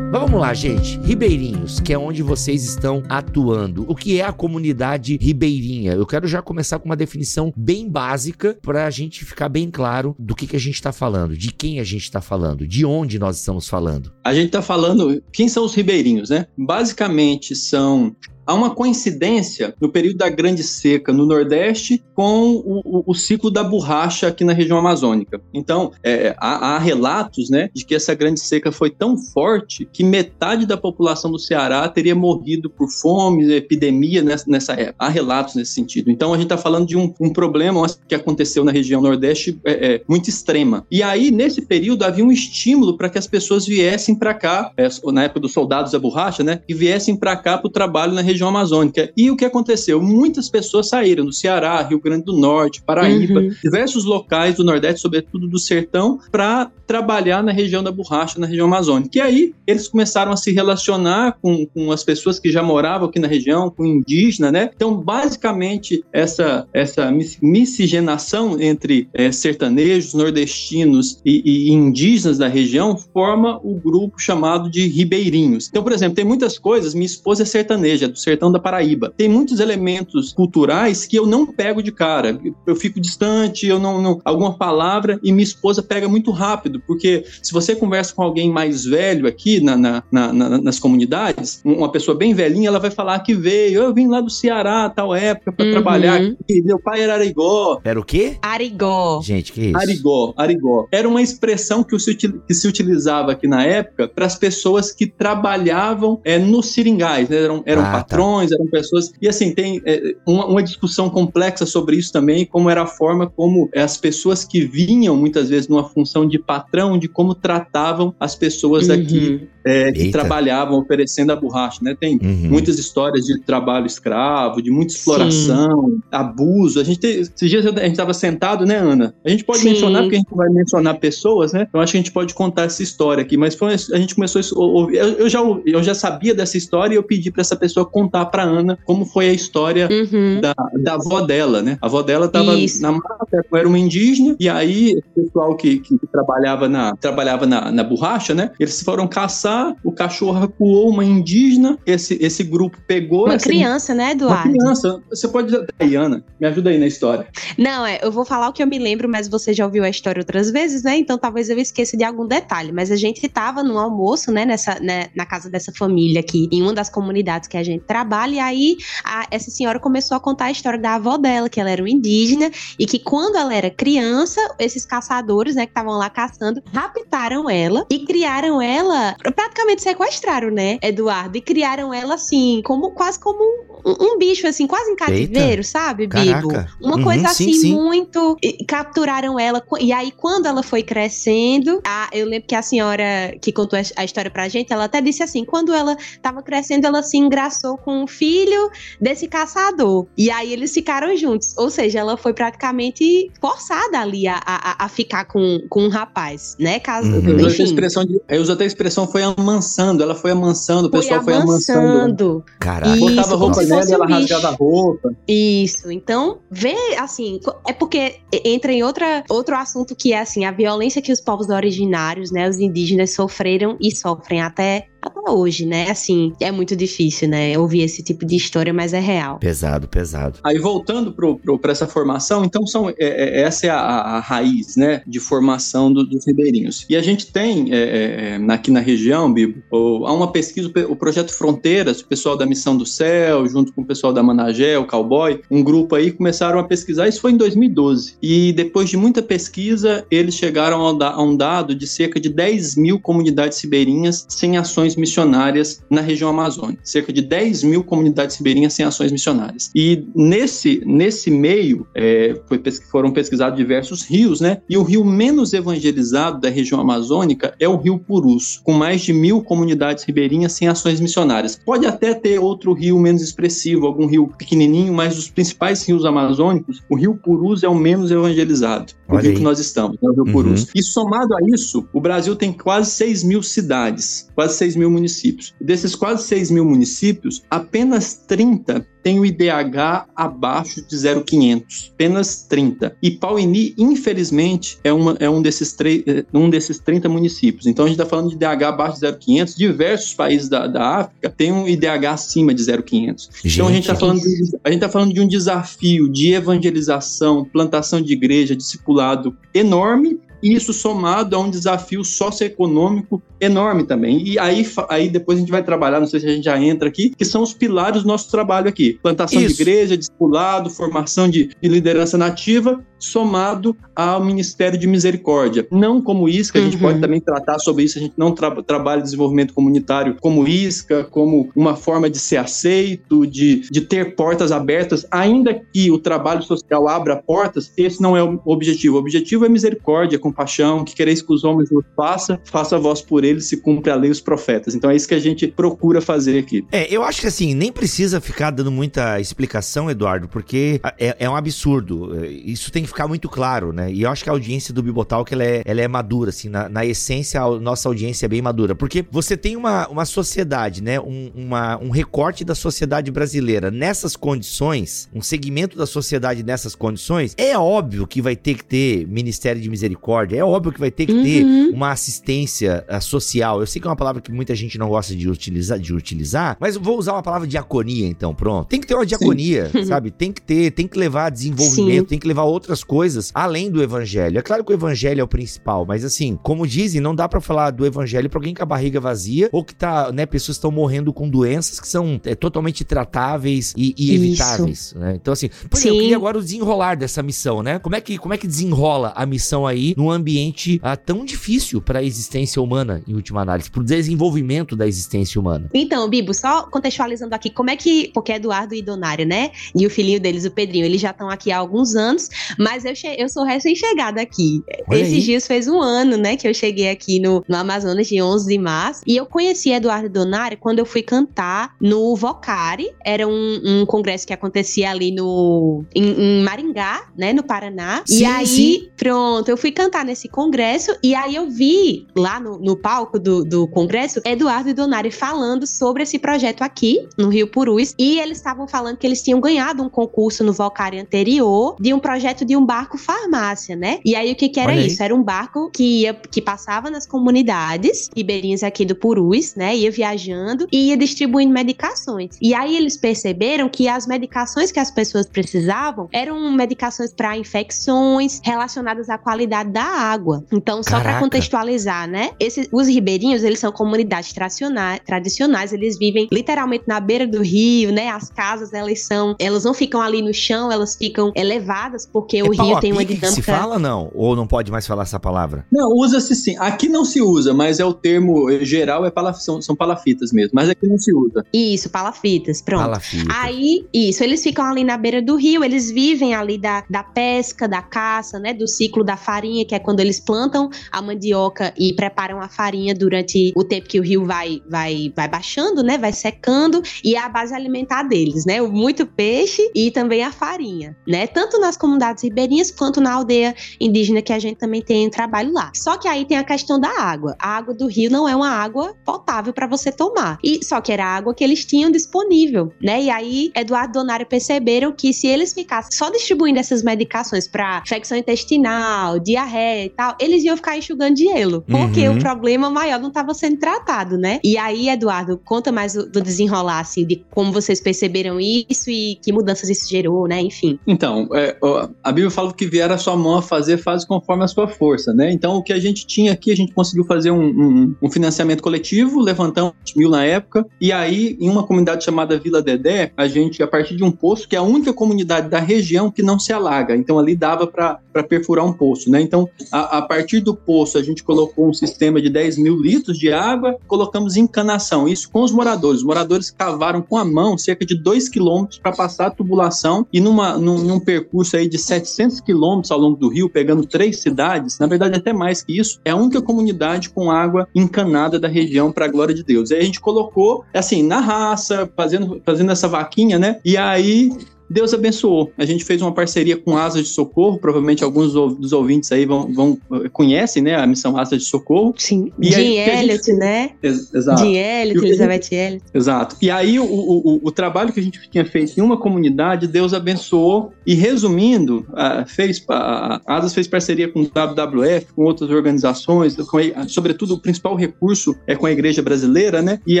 Vamos lá, gente. Ribeirinhos, que é onde vocês estão atuando. O que é a comunidade ribeirinha? Eu quero já começar com uma definição bem básica para a gente ficar bem claro do que, que a gente está falando, de quem a gente está falando, de onde nós estamos falando.
A gente está falando. Quem são os ribeirinhos, né? Basicamente são há uma coincidência no período da Grande Seca no Nordeste com o, o, o ciclo da borracha aqui na região amazônica. Então, é, há, há, relatos né, de que essa Grande Seca foi tão forte que metade da população do Ceará teria morrido por fome, epidemia nessa, nessa época. Há relatos nesse sentido. Então, a gente está falando de um, um, problema que aconteceu na região Nordeste é, é, muito extrema. E aí, nesse período, havia um estímulo para que as pessoas viessem para cá, é, na época dos soldados da borracha, né, que viessem para cá para o trabalho na região região amazônica. E o que aconteceu? Muitas pessoas saíram do Ceará, Rio Grande do Norte, Paraíba, uhum. diversos locais do Nordeste, sobretudo do sertão, para trabalhar na região da borracha, na região amazônica. E aí eles começaram a se relacionar com, com as pessoas que já moravam aqui na região, com indígenas, né? Então, basicamente, essa, essa miscigenação entre é, sertanejos, nordestinos e, e indígenas da região forma o grupo chamado de ribeirinhos. Então, por exemplo, tem muitas coisas, minha esposa é sertaneja, do sertão da Paraíba. Tem muitos elementos culturais que eu não pego de cara. Eu fico distante, eu não, não alguma palavra e minha esposa pega muito rápido, porque se você conversa com alguém mais velho aqui na, na, na, nas comunidades, uma pessoa bem velhinha, ela vai falar que veio, eu vim lá do Ceará, tal época, para uhum. trabalhar aqui, meu pai era arigó.
Era o quê?
Arigó.
Gente, que isso?
Arigó, arigó. Era uma expressão que se, que se utilizava aqui na época para as pessoas que trabalhavam é, nos seringais, né? eram, eram ah, tá. Patrões, eram pessoas. E assim, tem é, uma, uma, discussão complexa sobre isso também, como era a forma como as pessoas que vinham muitas vezes numa função de patrão, de como tratavam as pessoas uhum. aqui é, que trabalhavam oferecendo a borracha, né? Tem uhum. muitas histórias de trabalho escravo, de muita exploração, Sim. abuso. A gente tem, esses dias a gente estava sentado, né, Ana? A gente pode Sim. mencionar, porque a gente vai mencionar pessoas, né? Eu acho que a gente pode contar essa história aqui, mas foi, a gente começou a ouvir. Eu, eu, já, eu já sabia dessa história e eu pedi para essa pessoa contar para Ana como foi a história uhum. da, da avó dela, né? A avó dela estava na mata, era uma indígena, e aí o pessoal que, que trabalhava, na, trabalhava na, na borracha, né? Eles foram caçar o cachorro recuou uma indígena, esse, esse grupo pegou.
Uma criança, né, Eduardo?
Uma criança. Você pode dizer, Diana, me ajuda aí na história.
Não, é, eu vou falar o que eu me lembro, mas você já ouviu a história outras vezes, né? Então talvez eu esqueça de algum detalhe. Mas a gente estava no almoço, né, nessa, né, na casa dessa família aqui, em uma das comunidades que a gente trabalha, e aí a, essa senhora começou a contar a história da avó dela, que ela era uma indígena, e que quando ela era criança, esses caçadores, né, que estavam lá caçando, raptaram ela e criaram ela praticamente sequestraram, né, Eduardo? E criaram ela assim, como quase como um, um bicho, assim, quase em cativeiro, Eita. sabe, Bibo? Uma uhum, coisa assim, sim, sim. muito. E, capturaram ela. E aí, quando ela foi crescendo, a, eu lembro que a senhora que contou a história pra gente, ela até disse assim: quando ela tava crescendo, ela se engraçou com o filho desse caçador. E aí eles ficaram juntos. Ou seja, ela foi praticamente forçada ali a, a, a ficar com, com um rapaz, né? Caso,
uhum. Eu uso, a expressão de, eu até a expressão foi amansando, ela foi amansando, o pessoal foi amansando. Foi amansando.
Caraca.
Botava roupa e ela rasgava a roupa.
Isso. Então, vê assim, é porque entra em outra, outro assunto que é assim, a violência que os povos originários, né, os indígenas sofreram e sofrem até até hoje, né? Assim, é muito difícil, né? Ouvir esse tipo de história, mas é real.
Pesado, pesado.
Aí voltando para essa formação, então são, é, é, essa é a, a, raiz, né? De formação do, dos ribeirinhos. E a gente tem é, é, é aqui na região, Bibo, há uma pesquisa, o projeto Fronteiras, o pessoal da Missão do Céu, junto com o pessoal da Managé, o Cowboy, um grupo aí começaram a pesquisar. Isso foi em 2012. E depois de muita pesquisa, eles chegaram a um dado de cerca de 10 mil comunidades ribeirinhas sem ações ações missionárias na região amazônica, cerca de 10 mil comunidades ribeirinhas sem ações missionárias. E nesse, nesse meio é, foi, foram pesquisados diversos rios, né? E o rio menos evangelizado da região amazônica é o rio Purus, com mais de mil comunidades ribeirinhas sem ações missionárias. Pode até ter outro rio menos expressivo, algum rio pequenininho, mas dos principais rios amazônicos, o rio Purus é o menos evangelizado. O rio que nós estamos, né? o rio uhum. Purus. E somado a isso, o Brasil tem quase 6 mil cidades, quase 6 mil mil municípios. Desses quase 6 mil municípios, apenas 30 tem o IDH abaixo de 0,500, apenas 30. E Pauini, infelizmente, é, uma, é um, desses é, um desses 30 municípios. Então a gente está falando de IDH abaixo de 0,500. Diversos países da, da África têm um IDH acima de 0,500. Então a gente está falando, de, tá falando de um desafio de evangelização, plantação de igreja, discipulado enorme isso somado a um desafio socioeconômico enorme também. E aí, aí depois a gente vai trabalhar, não sei se a gente já entra aqui, que são os pilares do nosso trabalho aqui: plantação Isso. de igreja, discipulado, formação de, de, liderança nativa, somado ao Ministério de Misericórdia. Não como isca, a gente uhum. pode também tratar sobre isso, a gente não tra trabalha desenvolvimento comunitário como isca, como uma forma de ser aceito, de, de ter portas abertas, ainda que o trabalho social abra portas, esse não é o objetivo. O objetivo é misericórdia, compaixão, que quereis que os homens vos façam, faça a vós por eles, se cumpre a lei os profetas. Então é isso que a gente procura fazer aqui.
É, eu acho que assim, nem precisa ficar dando muita explicação, Eduardo, porque é, é um absurdo. É, isso tem que ficar muito claro, né? E eu acho que a audiência do Bibotal ela é, ela é madura, assim, na, na essência, a nossa audiência é bem madura. Porque você tem uma, uma sociedade, né? Um, uma, um recorte da sociedade brasileira nessas condições, um segmento da sociedade nessas condições, é óbvio que vai ter que ter Ministério de Misericórdia. É óbvio que vai ter que ter uhum. uma assistência uh, social. Eu sei que é uma palavra que muita gente não gosta de utilizar, de utilizar, mas vou usar uma palavra diaconia, então, pronto. Tem que ter uma diaconia, Sim. sabe? Tem que ter, tem que levar desenvolvimento, Sim. tem que levar outras coisas além do evangelho. É claro que o evangelho é o principal, mas assim, como dizem, não dá para falar do evangelho pra alguém com a barriga vazia ou que tá, né, pessoas estão morrendo com doenças que são é, totalmente tratáveis e, e evitáveis, né? Então assim, por eu queria agora o desenrolar dessa missão, né? Como é que, como é que desenrola a missão aí num ambiente ah, tão difícil para a existência humana, em última análise, para o desenvolvimento da existência humana.
Então, Bibo, só contextualizando aqui, como é que. Porque Eduardo e Donário, né? E o filhinho deles, o Pedrinho, eles já estão aqui há alguns anos, mas eu, eu sou recém-chegada aqui. Olha Esses aí. dias fez um ano, né, que eu cheguei aqui no, no Amazonas, de 11 de março, e eu conheci Eduardo Donário quando eu fui cantar no Vocari. Era um, um congresso que acontecia ali no. em, em Maringá, né, no Paraná. Sim, e aí, sim. pronto, eu fui cantar nesse congresso e aí eu vi lá no, no palco do, do congresso Eduardo e Donari falando sobre esse projeto aqui no Rio Purus e eles estavam falando que eles tinham ganhado um concurso no Valcário anterior de um projeto de um barco farmácia, né? E aí o que que era isso? Era um barco que ia que passava nas comunidades ribeirinhas aqui do Purus, né? Ia viajando e ia distribuindo medicações. E aí eles perceberam que as medicações que as pessoas precisavam eram medicações para infecções relacionadas à qualidade da água. Então, só para contextualizar, né? Esses, os ribeirinhos, eles são comunidades tradicionais, tradicionais, eles vivem literalmente na beira do rio, né? As casas, elas são, elas não ficam ali no chão, elas ficam elevadas porque é o rio tem uma dinâmica.
se fala não? Ou não pode mais falar essa palavra?
Não, usa-se sim. Aqui não se usa, mas é o termo geral é palaf são, são palafitas mesmo, mas aqui não se usa.
Isso, palafitas, pronto. Palafita. Aí, isso, eles ficam ali na beira do rio, eles vivem ali da, da pesca, da caça, né? Do ciclo da farinha, que é quando quando eles plantam a mandioca e preparam a farinha durante o tempo que o rio vai, vai, vai baixando, né? Vai secando, e é a base alimentar deles, né? Muito peixe e também a farinha, né? Tanto nas comunidades ribeirinhas quanto na aldeia indígena que a gente também tem trabalho lá. Só que aí tem a questão da água. A água do rio não é uma água potável para você tomar. E só que era a água que eles tinham disponível, né? E aí Eduardo e Donário perceberam que se eles ficassem só distribuindo essas medicações para infecção intestinal, diarreia, e tal, eles iam ficar enxugando gelo. Porque uhum. o problema maior não estava sendo tratado, né? E aí, Eduardo, conta mais do desenrolar, assim, de como vocês perceberam isso e que mudanças isso gerou, né? Enfim.
Então, é, a Bíblia fala que vier a sua mão a fazer, faz conforme a sua força, né? Então, o que a gente tinha aqui, a gente conseguiu fazer um, um, um financiamento coletivo, levantamos mil na época, e aí, em uma comunidade chamada Vila Dedé, a gente, a partir de um poço, que é a única comunidade da região que não se alaga, então ali dava para perfurar um poço, né? Então, a, a, partir do poço, a gente colocou um sistema de 10 mil litros de água, colocamos encanação, isso com os moradores. Os moradores cavaram com a mão cerca de 2 quilômetros para passar a tubulação e numa, num, num, percurso aí de 700 quilômetros ao longo do rio, pegando três cidades, na verdade até mais que isso, é a única comunidade com água encanada da região para a glória de Deus. Aí a gente colocou, assim, na raça, fazendo, fazendo essa vaquinha, né? E aí Deus abençoou. A gente fez uma parceria com Asa de Socorro, provavelmente alguns dos ouvintes aí vão, vão conhecem, né, a missão Asa de Socorro.
Sim. E Jim Elliot, gente... né?
Ex exato.
Jim Elliot, Elizabeth Elliot.
Exato. E aí o, o, o, trabalho que a gente tinha feito em uma comunidade, Deus abençoou e resumindo, a, fez a, a Asas fez parceria com o WWF, com outras organizações, com, sobretudo o principal recurso é com a igreja brasileira, né? E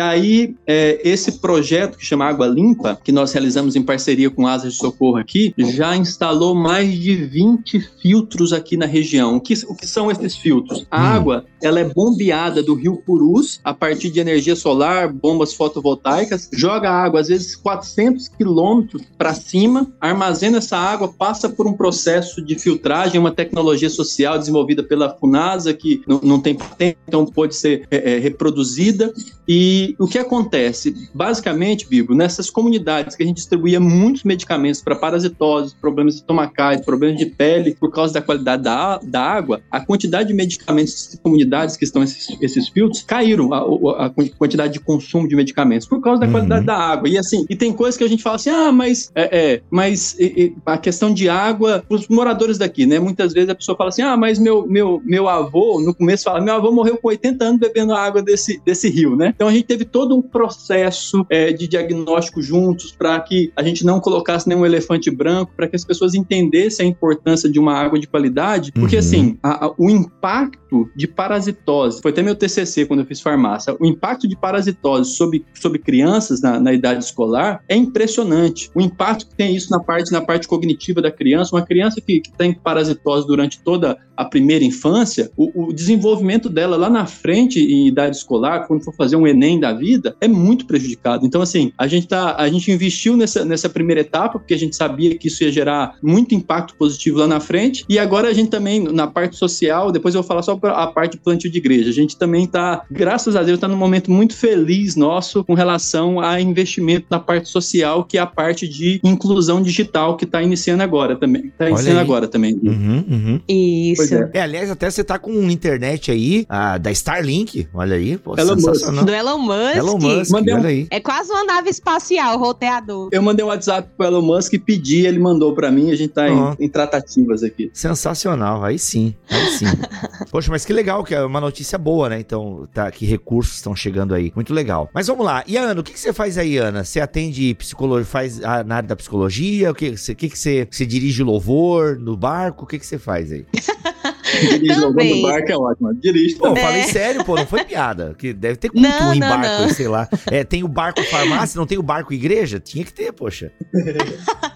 aí é, esse projeto que chama Água Limpa, que nós realizamos em parceria com Asas de Socorro aqui, já instalou mais de 20 filtros aqui na região. O que, o que são esses filtros? A hum. água, ela é bombeada do rio Purus a partir de energia solar, bombas fotovoltaicas, joga água às vezes 400 quilômetros para cima, armazena essa água, passa por um processo de filtragem, uma tecnologia social desenvolvida pela Funasa que não, não tem patente, então pode ser é, é, reproduzida. E o que acontece? Basicamente, Bibo, nessas comunidades que a gente distribuía muitos medicamentos para parasitoses, problemas estomacais, problemas de pele, por causa da qualidade da, da água, a quantidade de medicamentos de comunidades que estão esses, esses filtros caíram, a, a, quantidade de consumo de medicamentos, por causa da uhum. qualidade da água. E assim, e tem coisas que a gente fala assim, ah, mas, é, é mas a questão de água, os moradores daqui, né? Muitas vezes a pessoa fala assim, ah, mas meu, meu, meu avô, no começo fala, meu avô morreu com 80 anos bebendo água desse, desse rio, né? Então a gente teve todo um processo é, de diagnóstico juntos para que a gente não colocasse nenhum elefante branco, para que as pessoas entendessem a importância de uma água de qualidade, porque uhum. assim, a, a, o impacto de parasitose, foi até meu TCC quando eu fiz farmácia, o impacto de parasitose sobre, sobre crianças na, na idade escolar é impressionante. O impacto que tem isso na parte, na parte cognitiva da criança, uma criança que, que tem parasitose durante toda a primeira infância, o, o desenvolvimento dela lá na frente, em idade escolar, quando for fazer um Enem da vida, é muito prejudicado. Então, assim, a gente, tá, a gente investiu nessa, nessa primeira etapa, porque a gente sabia que isso ia gerar muito impacto positivo lá na frente, e agora a gente também, na parte social, depois eu vou falar só a parte de plantio de igreja, a gente também está, graças a Deus, está num momento muito feliz nosso com relação a investimento na parte social, que é a parte de inclusão digital que está iniciando agora também. Está iniciando agora também.
Uhum, uhum.
Isso.
É. é. aliás, até você tá com internet aí, a, da Starlink, olha aí, pô,
Elon Musk. Do Elon Musk.
Elon Musk, mandei olha aí.
É quase uma nave espacial, roteador.
Eu mandei um WhatsApp pro Elon Musk e pedi, ele mandou para mim, a gente tá uhum. em, em, tratativas aqui.
Sensacional, aí sim, aí sim. Poxa, mas que legal, que é uma notícia boa, né? Então, tá, que recursos estão chegando aí. Muito legal. Mas vamos lá. E Ana, o que, que você faz aí, Ana? Você atende psicologia, faz a, na área da psicologia? O que, você, que, que você, você dirige louvor no barco? O que, que você faz aí?
Dirige louvor no barco é ótimo. Dirige
Pô, é. falei sério, pô, não foi piada. Que deve ter culto não, em não, barco, não. sei lá. É, tem o barco farmácia, não tem o barco igreja? Tinha que ter, poxa.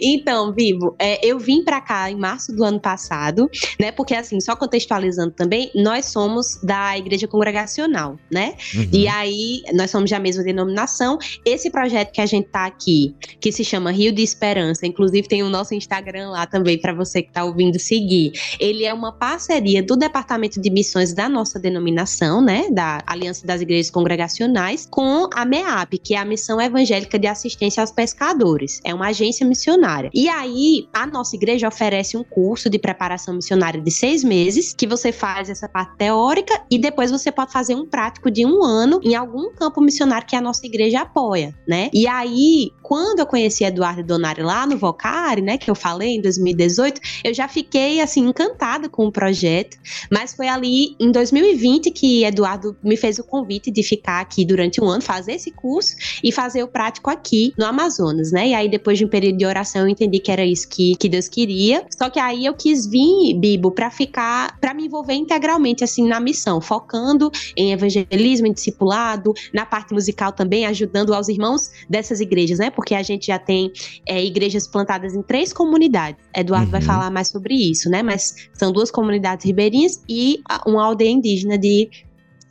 então, Vivo, é, eu vim para cá em março do ano passado, né? Porque assim, só contextualizando também, nós somos da Igreja Congregacional, né? Uhum. E aí, nós somos da mesma denominação. Esse projeto que a gente tá aqui, que se chama Rio de Esperança, inclusive tem o nosso Instagram lá também para você que tá ouvindo seguir. Ele é uma parceria do Departamento de Missões da nossa denominação, né? Da Aliança das Igrejas Congregacionais, com a MEAP, que é a Missão Evangélica de Assistência aos Pescadores. É uma agência missionária. E aí, a nossa igreja oferece um curso de preparação missionária de seis meses, que você faz essa parte teórica e depois você pode fazer um prático de um ano em algum campo missionário que a nossa igreja apoia, né? E aí, quando eu conheci Eduardo Donari lá no Vocari, né, que eu falei em 2018, eu já fiquei assim encantada com o projeto, mas foi ali em 2020 que Eduardo me fez o convite de ficar aqui durante um ano, fazer esse curso e fazer o prático aqui no Amazonas, né? E aí depois de um período de oração eu entendi que era isso que, que Deus queria. Só que aí eu quis vir, Bibo, para ficar, para me envolver integralmente assim na missão, focando em evangelismo, em discipulado, na parte musical também, ajudando aos irmãos dessas igrejas, né? Porque a gente já tem é, igrejas plantadas em três comunidades. Eduardo uhum. vai falar mais sobre isso, né? Mas são duas comunidades ribeirinhas e uma aldeia indígena de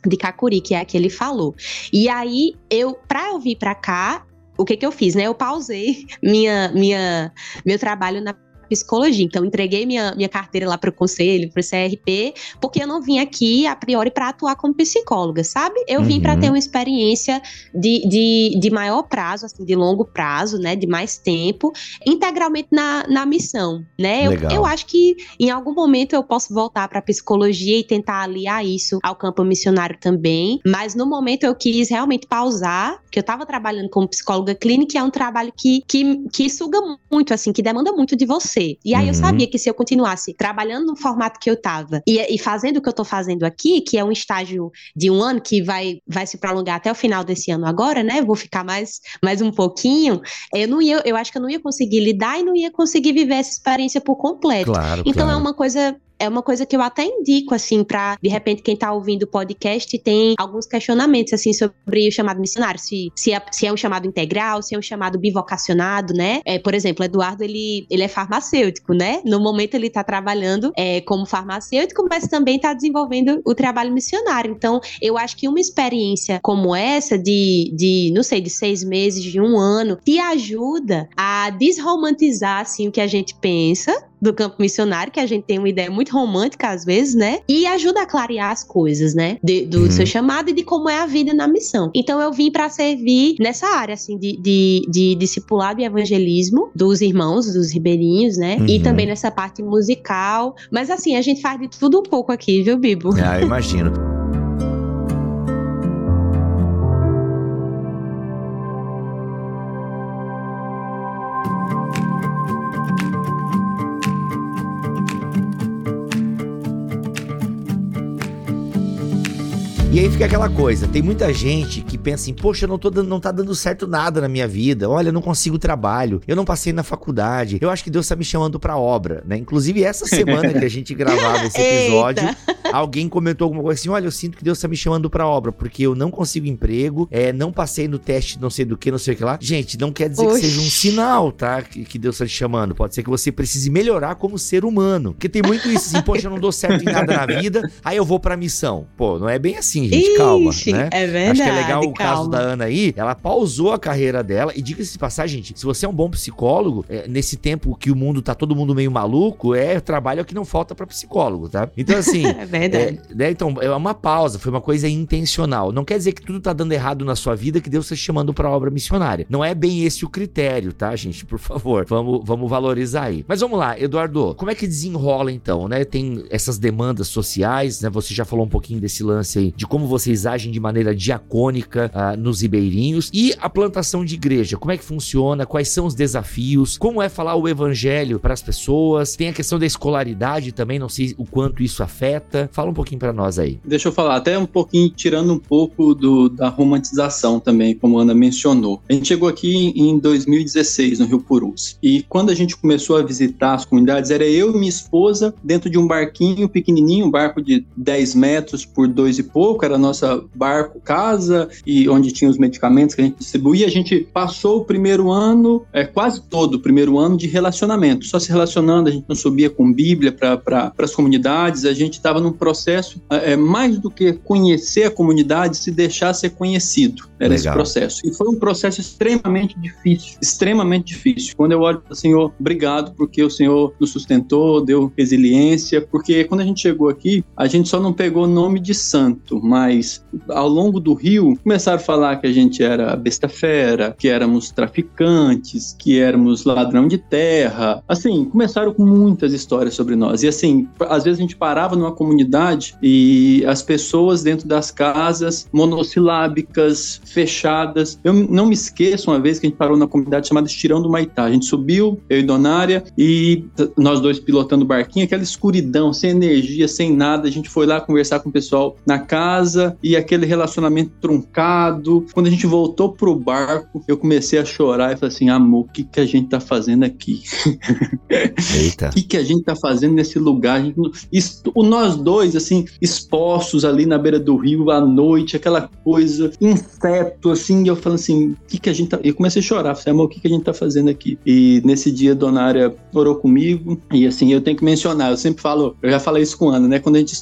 de Cacuri, que é a que ele falou. E aí, eu, pra eu vir pra cá, o que que eu fiz, né? Eu pausei minha, minha, meu trabalho na psicologia. Então, entreguei minha, minha carteira lá para o conselho, para o CRP, porque eu não vim aqui, a priori, para atuar como psicóloga, sabe? Eu vim uhum. para ter uma experiência de, de, de maior prazo, assim, de longo prazo, né? De mais tempo, integralmente na, na missão, né? Eu, eu acho que em algum momento eu posso voltar para psicologia e tentar aliar isso ao campo missionário também, mas no momento eu quis realmente pausar, que eu estava trabalhando como psicóloga clínica, e é um trabalho que, que, que suga muito, assim, que demanda muito de você. E aí uhum. eu sabia que se eu continuasse trabalhando no formato que eu estava e, e fazendo o que eu estou fazendo aqui, que é um estágio de um ano que vai, vai se prolongar até o final desse ano agora, né? Vou ficar mais, mais um pouquinho. Eu não ia, eu acho que eu não ia conseguir lidar e não ia conseguir viver essa experiência por completo. Claro, então é claro. é uma coisa é uma coisa que eu até indico, assim, para de repente quem tá ouvindo o podcast tem alguns questionamentos, assim, sobre o chamado missionário, se, se, é, se é um chamado integral, se é um chamado bivocacionado, né? É, por exemplo, Eduardo, ele, ele é farmacêutico, né? No momento ele tá trabalhando é, como farmacêutico, mas também tá desenvolvendo o trabalho missionário. Então, eu acho que uma experiência como essa, de, de não sei, de seis meses, de um ano, te ajuda a desromantizar, assim, o que a gente pensa, do campo missionário, que a gente tem uma ideia muito romântica às vezes, né? E ajuda a clarear as coisas, né? De, do uhum. seu chamado e de como é a vida na missão. Então eu vim para servir nessa área, assim, de, de, de discipulado e evangelismo dos irmãos, dos ribeirinhos, né? Uhum. E também nessa parte musical. Mas assim, a gente faz de tudo um pouco aqui, viu, Bibo?
Ah, eu imagino. fica aquela coisa, tem muita gente que pensa assim, poxa, não, tô dando, não tá dando certo nada na minha vida, olha, eu não consigo trabalho, eu não passei na faculdade, eu acho que Deus tá me chamando pra obra, né? Inclusive essa semana que a gente gravava esse episódio, alguém comentou alguma coisa assim, olha, eu sinto que Deus tá me chamando pra obra, porque eu não consigo emprego, é, não passei no teste não sei do que, não sei o que lá. Gente, não quer dizer Oxi. que seja um sinal, tá? Que, que Deus tá te chamando, pode ser que você precise melhorar como ser humano, porque tem muito isso assim, poxa, eu não dou certo em nada na vida, aí eu vou pra missão. Pô, não é bem assim, gente, Ixi, calma, né?
É verdade.
Acho que é legal
o
calma. caso da Ana aí, ela pausou a carreira dela e diga-se de passagem, gente, se você é um bom psicólogo, é, nesse tempo que o mundo tá todo mundo meio maluco, é trabalho que não falta para psicólogo, tá? Então assim,
é verdade.
É, né, então é uma pausa, foi uma coisa intencional. Não quer dizer que tudo tá dando errado na sua vida que Deus está chamando para obra missionária. Não é bem esse o critério, tá, gente? Por favor, vamos, vamos valorizar aí. Mas vamos lá, Eduardo, como é que desenrola então, né? Tem essas demandas sociais, né? Você já falou um pouquinho desse lance aí de como vocês agem de maneira diacônica uh, nos ribeirinhos e a plantação de igreja. Como é que funciona? Quais são os desafios? Como é falar o evangelho para as pessoas? Tem a questão da escolaridade também, não sei o quanto isso afeta. Fala um pouquinho para nós aí.
Deixa eu falar, até um pouquinho, tirando um pouco do, da romantização também, como a Ana mencionou. A gente chegou aqui em 2016, no Rio Purus. E quando a gente começou a visitar as comunidades, era eu e minha esposa dentro de um barquinho pequenininho, um barco de 10 metros por dois e pouco, era nossa barco casa e onde tinha os medicamentos que a gente distribuía. A gente passou o primeiro ano, é, quase todo o primeiro ano de relacionamento, só se relacionando, a gente não subia com Bíblia para pra, as comunidades, a gente estava num processo é, é, mais do que conhecer a comunidade, se deixar ser conhecido. Era Legal. esse processo. E foi um processo extremamente difícil, extremamente difícil. Quando eu olho para o Senhor, obrigado, porque o Senhor nos sustentou, deu resiliência, porque quando a gente chegou aqui, a gente só não pegou nome de santo, mas ao longo do rio, começaram a falar que a gente era besta-fera, que éramos traficantes, que éramos ladrão de terra. Assim, começaram com muitas histórias sobre nós. E assim, às vezes a gente parava numa comunidade e as pessoas dentro das casas, monossilábicas, fechadas. Eu não me esqueço uma vez que a gente parou na comunidade chamada Estirão do Maitá. A gente subiu, eu e Donária, e nós dois pilotando o barquinho, aquela escuridão, sem energia, sem nada. A gente foi lá conversar com o pessoal na casa e aquele relacionamento truncado. Quando a gente voltou pro barco, eu comecei a chorar e falei assim: amor, o que, que a gente tá fazendo aqui?
Eita.
O que, que a gente tá fazendo nesse lugar? Gente, nós dois, assim, expostos ali na beira do rio à noite, aquela coisa, inseto, assim, e eu falando assim: o que, que a gente tá. Eu comecei a chorar, falei, amor, o que, que a gente tá fazendo aqui? E nesse dia, Dona Área orou comigo, e assim, eu tenho que mencionar, eu sempre falo, eu já falei isso com Ana, né? Quando a gente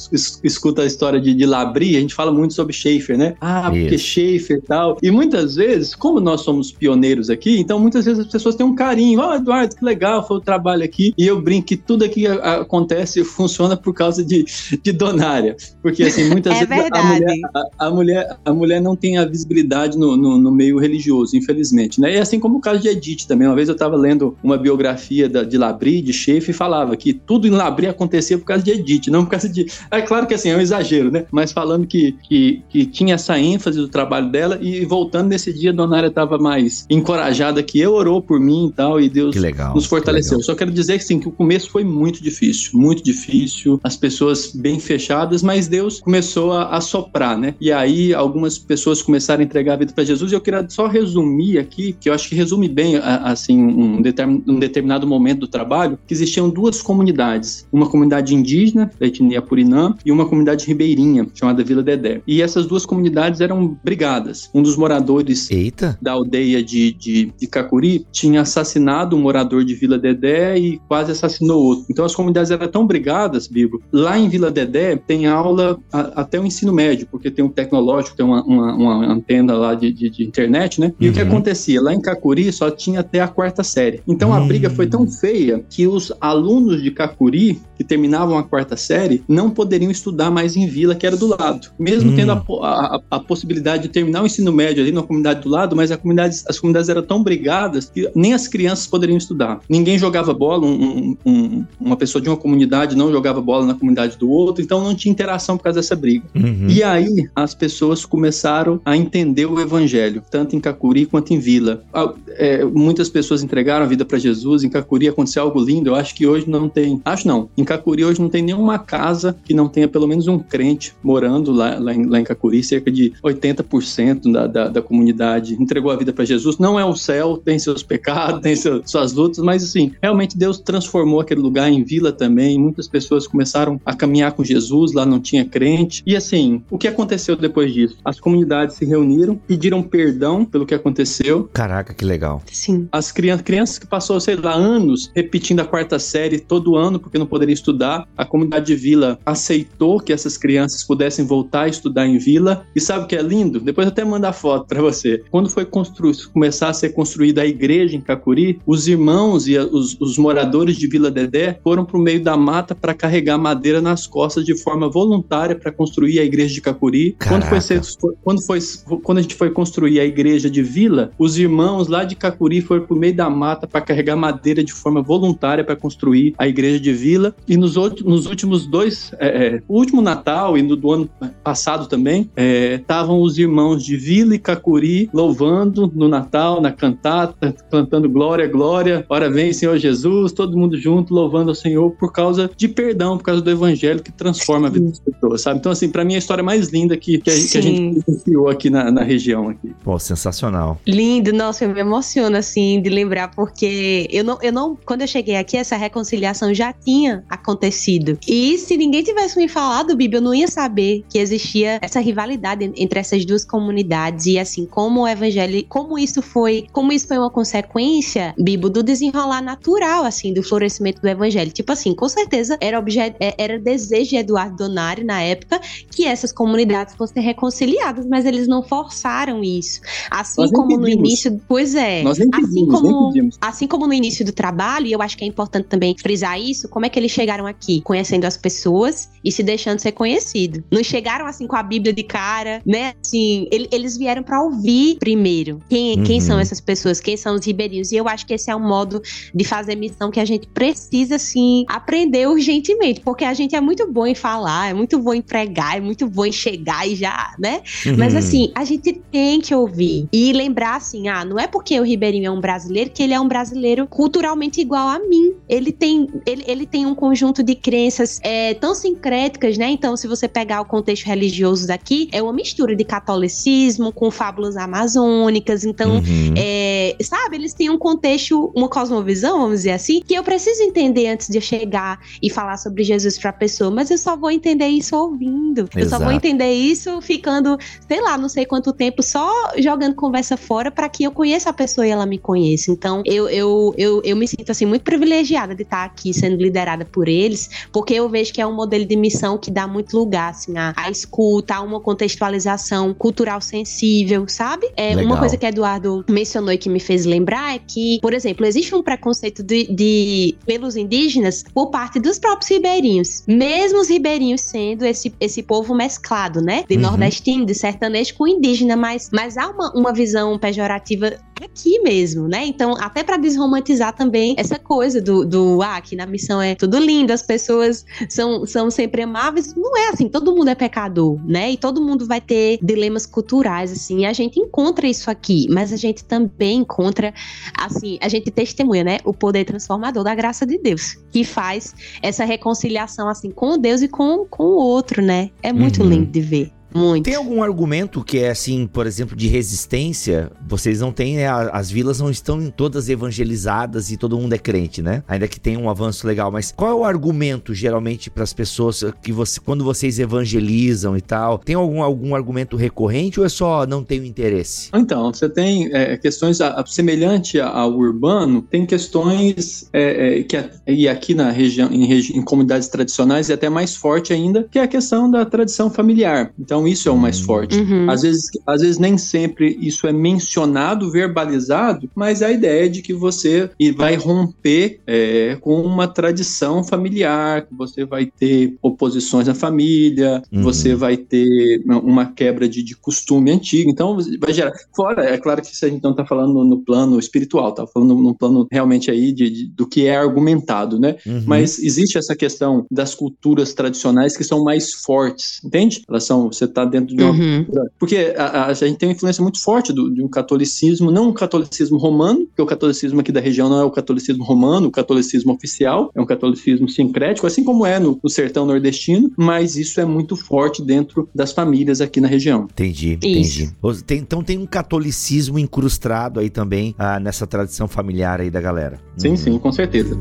escuta a história de, de Labri, a gente fala muito sobre Schaefer, né? Ah, porque Isso. Schaefer e tal. E muitas vezes, como nós somos pioneiros aqui, então muitas vezes as pessoas têm um carinho. Ó, oh, Eduardo, que legal, foi o trabalho aqui. E eu brinco que tudo aqui acontece funciona por causa de, de donária. Porque, assim, muitas
é
vezes a mulher, a, a, mulher, a mulher não tem a visibilidade no, no, no, meio religioso, infelizmente, né? E assim como o caso de Edith também. Uma vez eu estava lendo uma biografia da, de Labri, de Schaefer, e falava que tudo em Labri acontecia por causa de Edith, não por causa de... É claro que, assim, é um exagero, né? Mas falando que, que, que tinha essa ênfase do trabalho dela e voltando nesse dia, a Donária estava mais encorajada que eu, orou por mim e tal, e Deus legal, nos fortaleceu. Que Só quero dizer que, sim, que o começo foi muito difícil, muito difícil, as pessoas bem fechadas, mas Deus começou a, a soprar, né? E aí algumas pessoas começaram a entregar a vida para Jesus, e eu queria só resumir aqui, que eu acho que resume bem, assim, um, um determinado momento do trabalho, que existiam duas comunidades, uma comunidade indígena, da etnia Purinã, e uma comunidade ribeirinha, chamada Vila Dedé. E essas duas comunidades eram brigadas. Um dos moradores Eita. da aldeia de, de, de Cacuri tinha assassinado um morador de Vila Dedé e quase assassinou outro. Então as comunidades eram tão brigadas, Bibo. Lá em Vila Dedé tem aula a, até o ensino médio, porque tem um tecnológico, tem uma, uma, uma antena lá de, de, de, internet, né? E uhum. o que uhum. acontecia? Lá em Cacuri só tinha até a quarta série. Então uhum. a briga foi tão feia que os alunos de Cacuri, que terminavam a quarta série, não poderiam estudar mais em Vila, que era do lado. Mesmo uhum. tendo a, a, a, possibilidade de terminar o ensino médio ali na comunidade do lado, mas a comunidade, as comunidades eram tão brigadas que nem as crianças poderiam estudar. Ninguém jogava bola, um, um, uma pessoa de uma comunidade não jogava bola na comunidade do outro, então não tinha interação por causa dessa briga. Uhum. E aí as pessoas começaram a entender o evangelho, tanto em Cacuri quanto em Vila. É, muitas pessoas entregaram a vida para Jesus, em Cacuri aconteceu algo lindo, eu acho que hoje não tem, acho não, em Cacuri hoje não tem nenhuma casa que não tenha pelo menos um crente morando lá, lá, em, lá em Cacuri, cerca de 80% da, da, da comunidade entregou a vida para Jesus. Não é o céu, tem seus pecados, tem seus, suas lutas, mas assim, realmente Deus transformou aquele lugar em vila também. Muitas pessoas começaram a caminhar com Jesus, lá não tinha crente. E assim, o que aconteceu depois disso? As comunidades se reuniram, pediram perdão pelo que aconteceu.
Caraca, que legal.
Sim.
As crianças, crianças que passou, sei lá, anos repetindo a quarta série todo ano porque não poderiam estudar, a comunidade de vila aceitou que essas crianças pudessem voltar a estudar em vila. E sabe o que é lindo? Depois eu até mando a foto para você. Quando foi constru começar a ser construída a igreja em Cacuri, os irmãos e os, os moradores de Vila Dedé foram para o meio da mata para carregar madeira nas costas de forma voluntária para construir a igreja de Cacuri. Quando foi, ser, quando foi quando a gente foi construir a igreja de Vila, os irmãos lá de Cacuri foram para o meio da mata para carregar madeira de forma voluntária para construir a igreja de Vila. E nos, outros, nos últimos dois, é, é, o último Natal e no do ano passado também, estavam é, os irmãos de Vila e Cacuri louvando no Natal, na cantata, cantando glória, glória, ora vem Senhor Jesus, todo mundo junto louvando ao Senhor por causa de perdão, por causa do evangelho que transforma a vida das pessoas, sabe? Então, assim, para mim é a história mais linda que, que, a, que a gente vivenciou aqui na, na, região. Aqui.
Pô, sensacional.
Lindo, nossa, eu me emociono, assim, de lembrar, porque eu não, eu não, quando eu cheguei aqui, essa reconciliação já tinha acontecido. E se ninguém tivesse me falado, Bíblia, eu não ia saber que existia essa rivalidade entre essas duas comunidades e, assim, como o evangelho, como isso foi, como isso foi uma consequência, Bibo, do desenrolar natural, assim, do florescimento do evangelho. Tipo assim, com certeza era, objeto, é, era desejo de Eduardo Donari na época que essas comunidades fossem reconciliadas, mas eles não forçaram isso. Assim como no início, pois é,
Nós
assim como assim como no início do trabalho, e eu acho que é importante também frisar isso, como é que eles chegaram aqui, conhecendo as pessoas e se deixando ser conhecido. Não chegaram assim com a Bíblia de cara, né? Assim, ele, eles vieram para ouvir primeiro quem, uhum. quem são essas pessoas, quem são os ribeirinhos. E eu acho que esse é um modo de fazer missão que a gente precisa, assim, aprender urgentemente, porque a gente é muito bom em falar, é muito bom em pregar, é muito bom em chegar e já, né? Uhum. Mas assim, a gente tem que ouvir e lembrar assim, ah, não é porque o ribeirinho é um brasileiro que ele é um brasileiro culturalmente igual a mim. Ele tem, ele, ele tem um conjunto de crenças é, tão sincréticas, né? Então, se você pegar o contexto religioso daqui, é uma mistura de catolicismo com fábulas amazônicas. Então, uhum. é, sabe, eles têm um contexto, uma cosmovisão, vamos dizer assim, que eu preciso entender antes de eu chegar e falar sobre Jesus pra pessoa, mas eu só vou entender isso ouvindo. Exato. Eu só vou entender isso ficando, sei lá, não sei quanto tempo, só jogando conversa fora para que eu conheça a pessoa e ela me conheça. Então, eu, eu, eu, eu me sinto, assim, muito privilegiada de estar aqui sendo liderada por eles, porque eu vejo que é um modelo de missão que dá muito lugar, assim, a, a escuta, a uma contextualização cultural sensível, sabe? É uma coisa que Eduardo mencionou e que me fez lembrar é que, por exemplo, existe um preconceito de, de pelos indígenas por parte dos próprios ribeirinhos, mesmo os ribeirinhos sendo esse, esse povo mesclado, né? De uhum. nordestino, de sertanejo com indígena, mas, mas há uma, uma visão pejorativa aqui mesmo, né? Então, até para desromantizar também essa coisa do, do ah, aqui na missão é tudo lindo, as pessoas são, são sempre amáveis. Não é assim, todo mundo é pecador, né? E todo mundo vai ter dilemas culturais, assim. E a gente encontra isso aqui, mas a gente também encontra, assim, a gente testemunha, né? O poder transformador da graça de Deus, que faz essa reconciliação, assim, com Deus e com, com o outro, né? É muito uhum. lindo de ver. Muito.
Tem algum argumento que é assim, por exemplo, de resistência? Vocês não têm, né? As vilas não estão todas evangelizadas e todo mundo é crente, né? Ainda que tenha um avanço legal, mas qual é o argumento geralmente para as pessoas que você, quando vocês evangelizam e tal? Tem algum, algum argumento recorrente ou é só não tem interesse?
Então, você tem é, questões a, semelhante ao urbano, tem questões é, é, que e aqui na região, em, em comunidades tradicionais é até mais forte ainda, que é a questão da tradição familiar. Então então isso é o mais forte. Uhum. Às, vezes, às vezes nem sempre isso é mencionado, verbalizado, mas a ideia é de que você vai romper é, com uma tradição familiar, que você vai ter oposições na família, uhum. você vai ter uma quebra de, de, costume antigo. Então vai gerar. Fora, é claro que isso a gente não está falando no, no, plano espiritual, está falando no plano realmente aí de, de, do que é argumentado, né? Uhum. Mas existe essa questão das culturas tradicionais que são mais fortes, entende? Elas são, você está dentro de uma uhum. Porque a, a, gente tem uma influência muito forte do, de um catolicismo, não um catolicismo romano, porque o catolicismo aqui da região não é o catolicismo romano, o catolicismo oficial, é um catolicismo sincrético, assim como é no, no sertão nordestino, mas isso é muito forte dentro das famílias aqui na região.
Entendi, entendi. Tem, então tem um catolicismo incrustado aí também ah, nessa tradição familiar aí da galera.
Sim, uhum. sim, com certeza.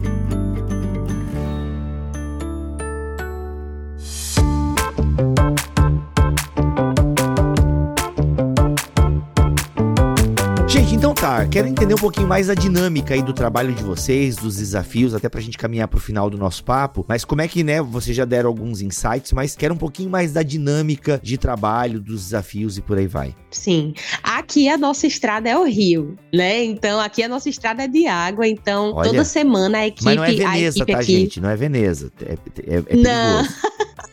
Tá, quero entender um pouquinho mais a dinâmica aí do trabalho de vocês, dos desafios, até pra gente caminhar pro final do nosso papo. Mas como é que, né, vocês já deram alguns insights, mas quero um pouquinho mais da dinâmica de trabalho, dos desafios e por aí vai.
Sim. Aqui a nossa estrada é o rio, né? Então aqui a nossa estrada é de água, então Olha, toda semana a equipe.
Mas não é Veneza, tá, aqui... gente? Não é Veneza. É, é, é perigoso. Não.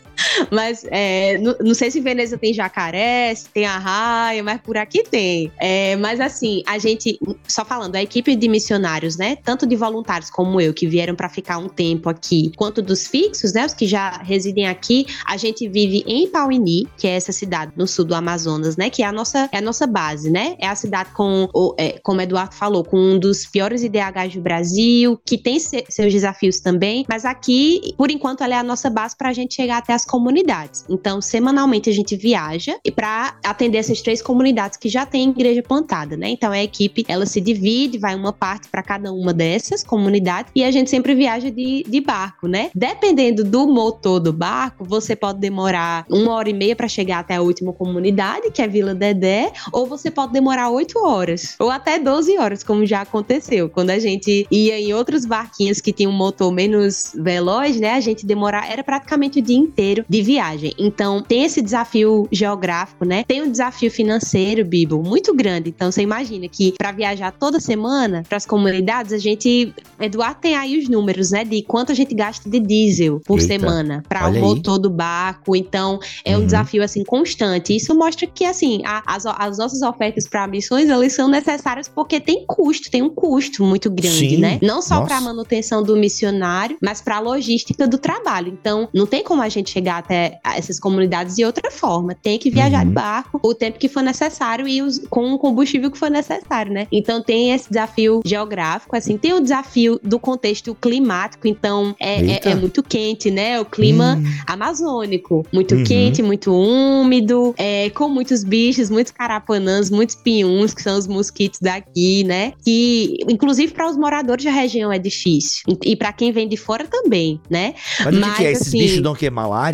Mas é, não, não, sei se Veneza tem jacaré, se tem arraia, mas por aqui tem. É, mas assim, a gente, só falando, a equipe de missionários, né? Tanto de voluntários como eu, que vieram para ficar um tempo aqui, quanto dos fixos, né? Os que já residem aqui, a gente vive em Pauini, que é essa cidade no sul do Amazonas, né? Que é a nossa, é a nossa base, né? É a cidade com, é, como Eduardo falou, com um dos piores IDHs do Brasil, que tem se, seus desafios também, mas aqui, por enquanto, ela é a nossa base para a gente chegar até as comunidades. Então, semanalmente a gente viaja e para atender essas três comunidades que já tem igreja plantada, né? Então a equipe ela se divide, vai uma parte para cada uma dessas comunidades e a gente sempre viaja de, de barco, né? Dependendo do motor do barco, você pode demorar uma hora e meia para chegar até a última comunidade, que é Vila Dedé, ou você pode demorar oito horas, ou até 12 horas, como já aconteceu. Quando a gente ia em outros barquinhos que tinham um motor menos veloz, né? A gente demorar, era praticamente o dia inteiro de de viagem. Então, tem esse desafio geográfico, né? Tem um desafio financeiro, Bibo, muito grande. Então, você imagina que para viajar toda semana para as comunidades, a gente. Eduardo tem aí os números, né? De quanto a gente gasta de diesel por Eita, semana para o motor do barco. Então, é um uhum. desafio, assim, constante. Isso mostra que, assim, a, as, as nossas ofertas para missões, elas são necessárias porque tem custo, tem um custo muito grande, Sim. né? Não só para a manutenção do missionário, mas para a logística do trabalho. Então, não tem como a gente chegar até essas comunidades de outra forma. Tem que viajar uhum. de barco o tempo que for necessário e os, com o combustível que for necessário, né? Então tem esse desafio geográfico, assim, tem o desafio do contexto climático, então é, é, é muito quente, né? O clima hum. amazônico, muito uhum. quente, muito úmido, é, com muitos bichos, muitos carapanãs, muitos pinhuns, que são os mosquitos daqui, né? Que, inclusive, para os moradores da região é difícil. E, e para quem vem de fora também, né?
Mas, Mas que, é? Esses assim, bichos dão o quê?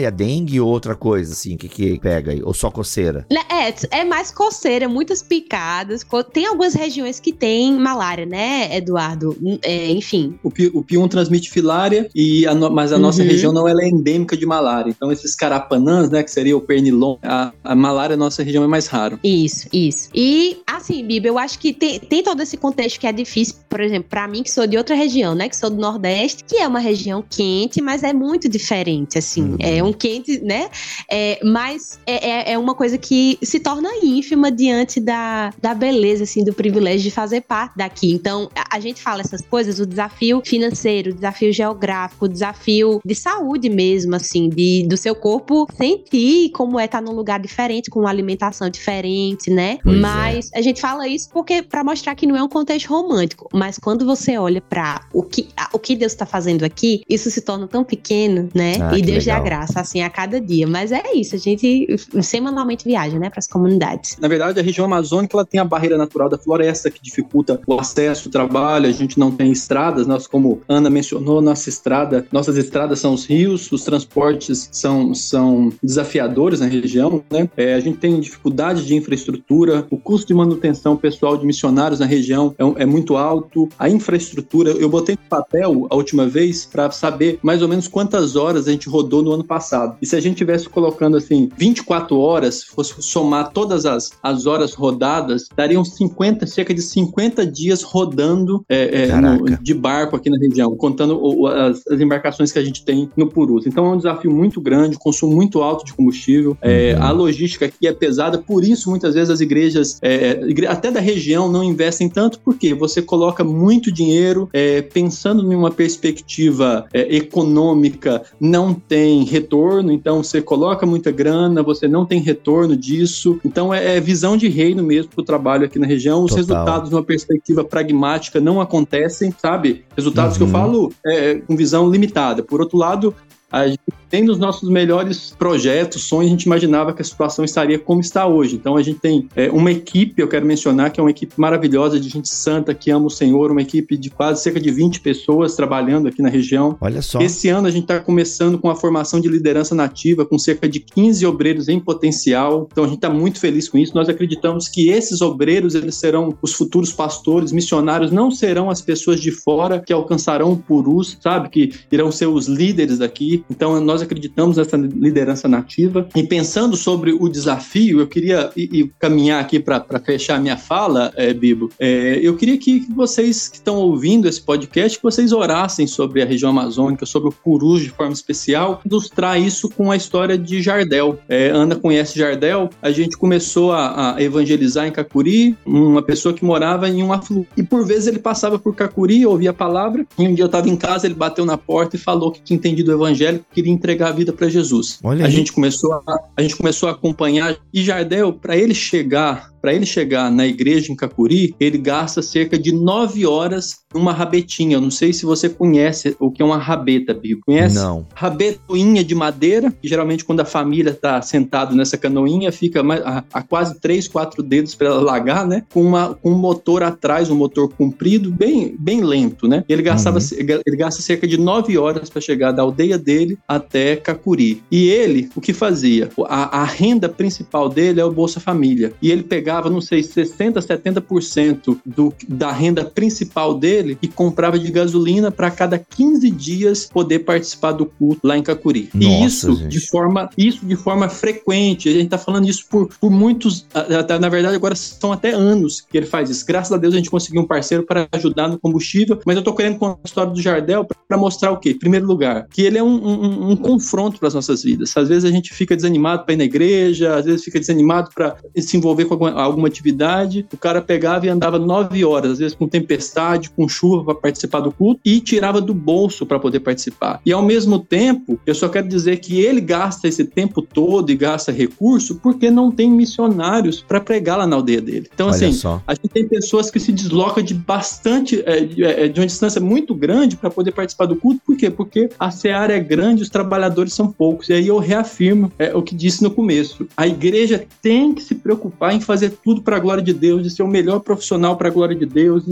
Malária? dengue ou outra coisa, assim, que, que pega aí? Ou só coceira?
Né, É, é mais coceira, muitas picadas. Tem algumas regiões que tem malária, né, Eduardo? É, enfim.
O, pi, o P1 transmite filária, e a no- mas a nossa
Uhum.
região não ela é endêmica de malária. Então, esses carapanãs, né, que seria o pernilon, a, a malária na nossa região é mais raro.
Isso, isso. E, assim, Bibi, eu acho que tem, tem todo esse contexto que é difícil, por exemplo, pra mim, que sou de outra região, né? Que sou do Nordeste, que é uma região quente, mas é muito diferente, assim.
Uhum.
É um quente, né? É, mas é, é- é uma coisa que se torna ínfima diante da, da beleza, assim, do privilégio de fazer parte daqui. Então, a, a gente fala essas coisas, o desafio financeiro, o desafio geográfico, o desafio de saúde mesmo, assim, de, do seu corpo sentir como é estar num lugar diferente, com uma alimentação diferente, né?
Pois é.
mas a gente fala isso porque para mostrar que não é um contexto romântico. Mas quando você olha para o que, o que Deus tá fazendo aqui, isso se torna tão pequeno, né?
Ah,
e Deus dá
legal.
Assim, a cada dia. Mas é isso, a gente semanalmente viaja, né, para as comunidades.
Na verdade, a região amazônica ela tem a barreira natural da floresta que dificulta o acesso, o trabalho. A gente não tem estradas, nós, como Ana mencionou, nossa estrada, nossas estradas são os rios, os transportes são, são desafiadores na região, né? É, a gente tem dificuldade de infraestrutura, o custo de manutenção pessoal de missionários na região é, é muito alto. A infraestrutura, eu botei no papel a última vez para saber mais ou menos quantas horas a gente rodou no ano passado. E se a gente tivesse colocando assim 24 horas, fosse somar todas as, as horas rodadas, dariam 50, cerca de 50 dias rodando é, é, no- de barco aqui na região, contando o- as, as embarcações que a gente tem no Purus. Então é um desafio muito grande, consumo muito alto de combustível. É,
Uhum.
a logística aqui é pesada, por isso muitas vezes as igrejas, é, igre- até da região, não investem tanto, porque você coloca muito dinheiro é, pensando em uma perspectiva é, econômica, não tem retorno, então você coloca muita grana, você não tem retorno disso. Então é, é visão de reino mesmo para o trabalho aqui na região. Os
Total.
resultados de uma perspectiva pragmática não acontecem, sabe? Resultados que eu
Uhum.
falo é, com visão limitada. Por outro lado, a gente tem nos nossos melhores projetos, sonhos, a gente imaginava que a situação estaria como está hoje. Então a gente tem é, uma equipe, eu quero mencionar, que é uma equipe maravilhosa de gente santa que ama o Senhor, uma equipe de quase cerca de 20 pessoas trabalhando aqui na região.
Olha só.
Esse ano a gente está começando com a formação de liderança nativa, com cerca de 15 obreiros em potencial. Então a gente está muito feliz com isso. Nós acreditamos que esses obreiros eles serão os futuros pastores, missionários, não serão as pessoas de fora que alcançarão o purus, sabe? Que irão ser os líderes daqui. Então nós acreditamos nessa liderança nativa. E pensando sobre o desafio, eu queria e, e caminhar aqui para fechar minha fala, é, Bibo. É, eu queria que vocês que estão ouvindo esse podcast, que vocês orassem sobre a região amazônica, sobre o purus de forma especial, ilustrar isso com a história de Jardel. É, Ana conhece Jardel, a gente começou a, a evangelizar em Cacuri, uma pessoa que morava em um afluente. E por vezes ele passava por Cacuri, ouvia a palavra, e um dia eu estava em casa, ele bateu na porta e falou que tinha entendido o evangelho, que queria entregar a vida para Jesus.
Olha
a
aí.
gente começou a, a gente começou a acompanhar e Jardel, para ele chegar, para ele chegar na igreja em Cacuri, ele gasta cerca de nove horas numa rabetinha. Eu não sei se você conhece o que é uma rabeta, Bibo. Conhece?
Não.
Rabetoinha de madeira, que geralmente quando a família está sentado nessa canoinha, fica a, a quase três, quatro dedos para ela largar, né? Com, uma, com um motor atrás, um motor comprido, bem, bem lento, né? Ele, gastava, ele gasta cerca de nove horas para chegar da aldeia dele até Cacuri. E ele, o que fazia? A, a renda principal dele é o Bolsa Família. E ele pegava, não sei, 60%, 70% do, da renda principal dele e comprava de gasolina para cada 15 dias poder participar do culto lá em Cacuri. e
Nossa,
isso
gente.
de forma isso de forma frequente. A gente tá falando isso por, por muitos, a- na verdade agora são até anos que ele faz isso. Graças a Deus a gente conseguiu um parceiro para ajudar no combustível, mas eu tô querendo contar a história do Jardel para mostrar o quê? Em primeiro lugar, que ele é um, um- um confronto para as nossas vidas. Às vezes a gente fica desanimado para ir na igreja, às vezes fica desanimado para se envolver com alguma, alguma atividade. O cara pegava e andava nove horas, às vezes com tempestade, com chuva para participar do culto e tirava do bolso para poder participar. E ao mesmo tempo, eu só quero dizer que ele gasta esse tempo todo e gasta recurso porque não tem missionários para pregar lá na aldeia dele. Então,
Olha
assim,
só.
a gente tem pessoas que se deslocam de bastante, é, de, é, de uma distância muito grande para poder participar do culto. Por quê? Porque a seara é grande, os trabalhadores são poucos. E aí eu reafirmo é, o que disse no começo. A igreja tem que se preocupar em fazer tudo para a glória de Deus, de ser o melhor profissional para a glória de Deus.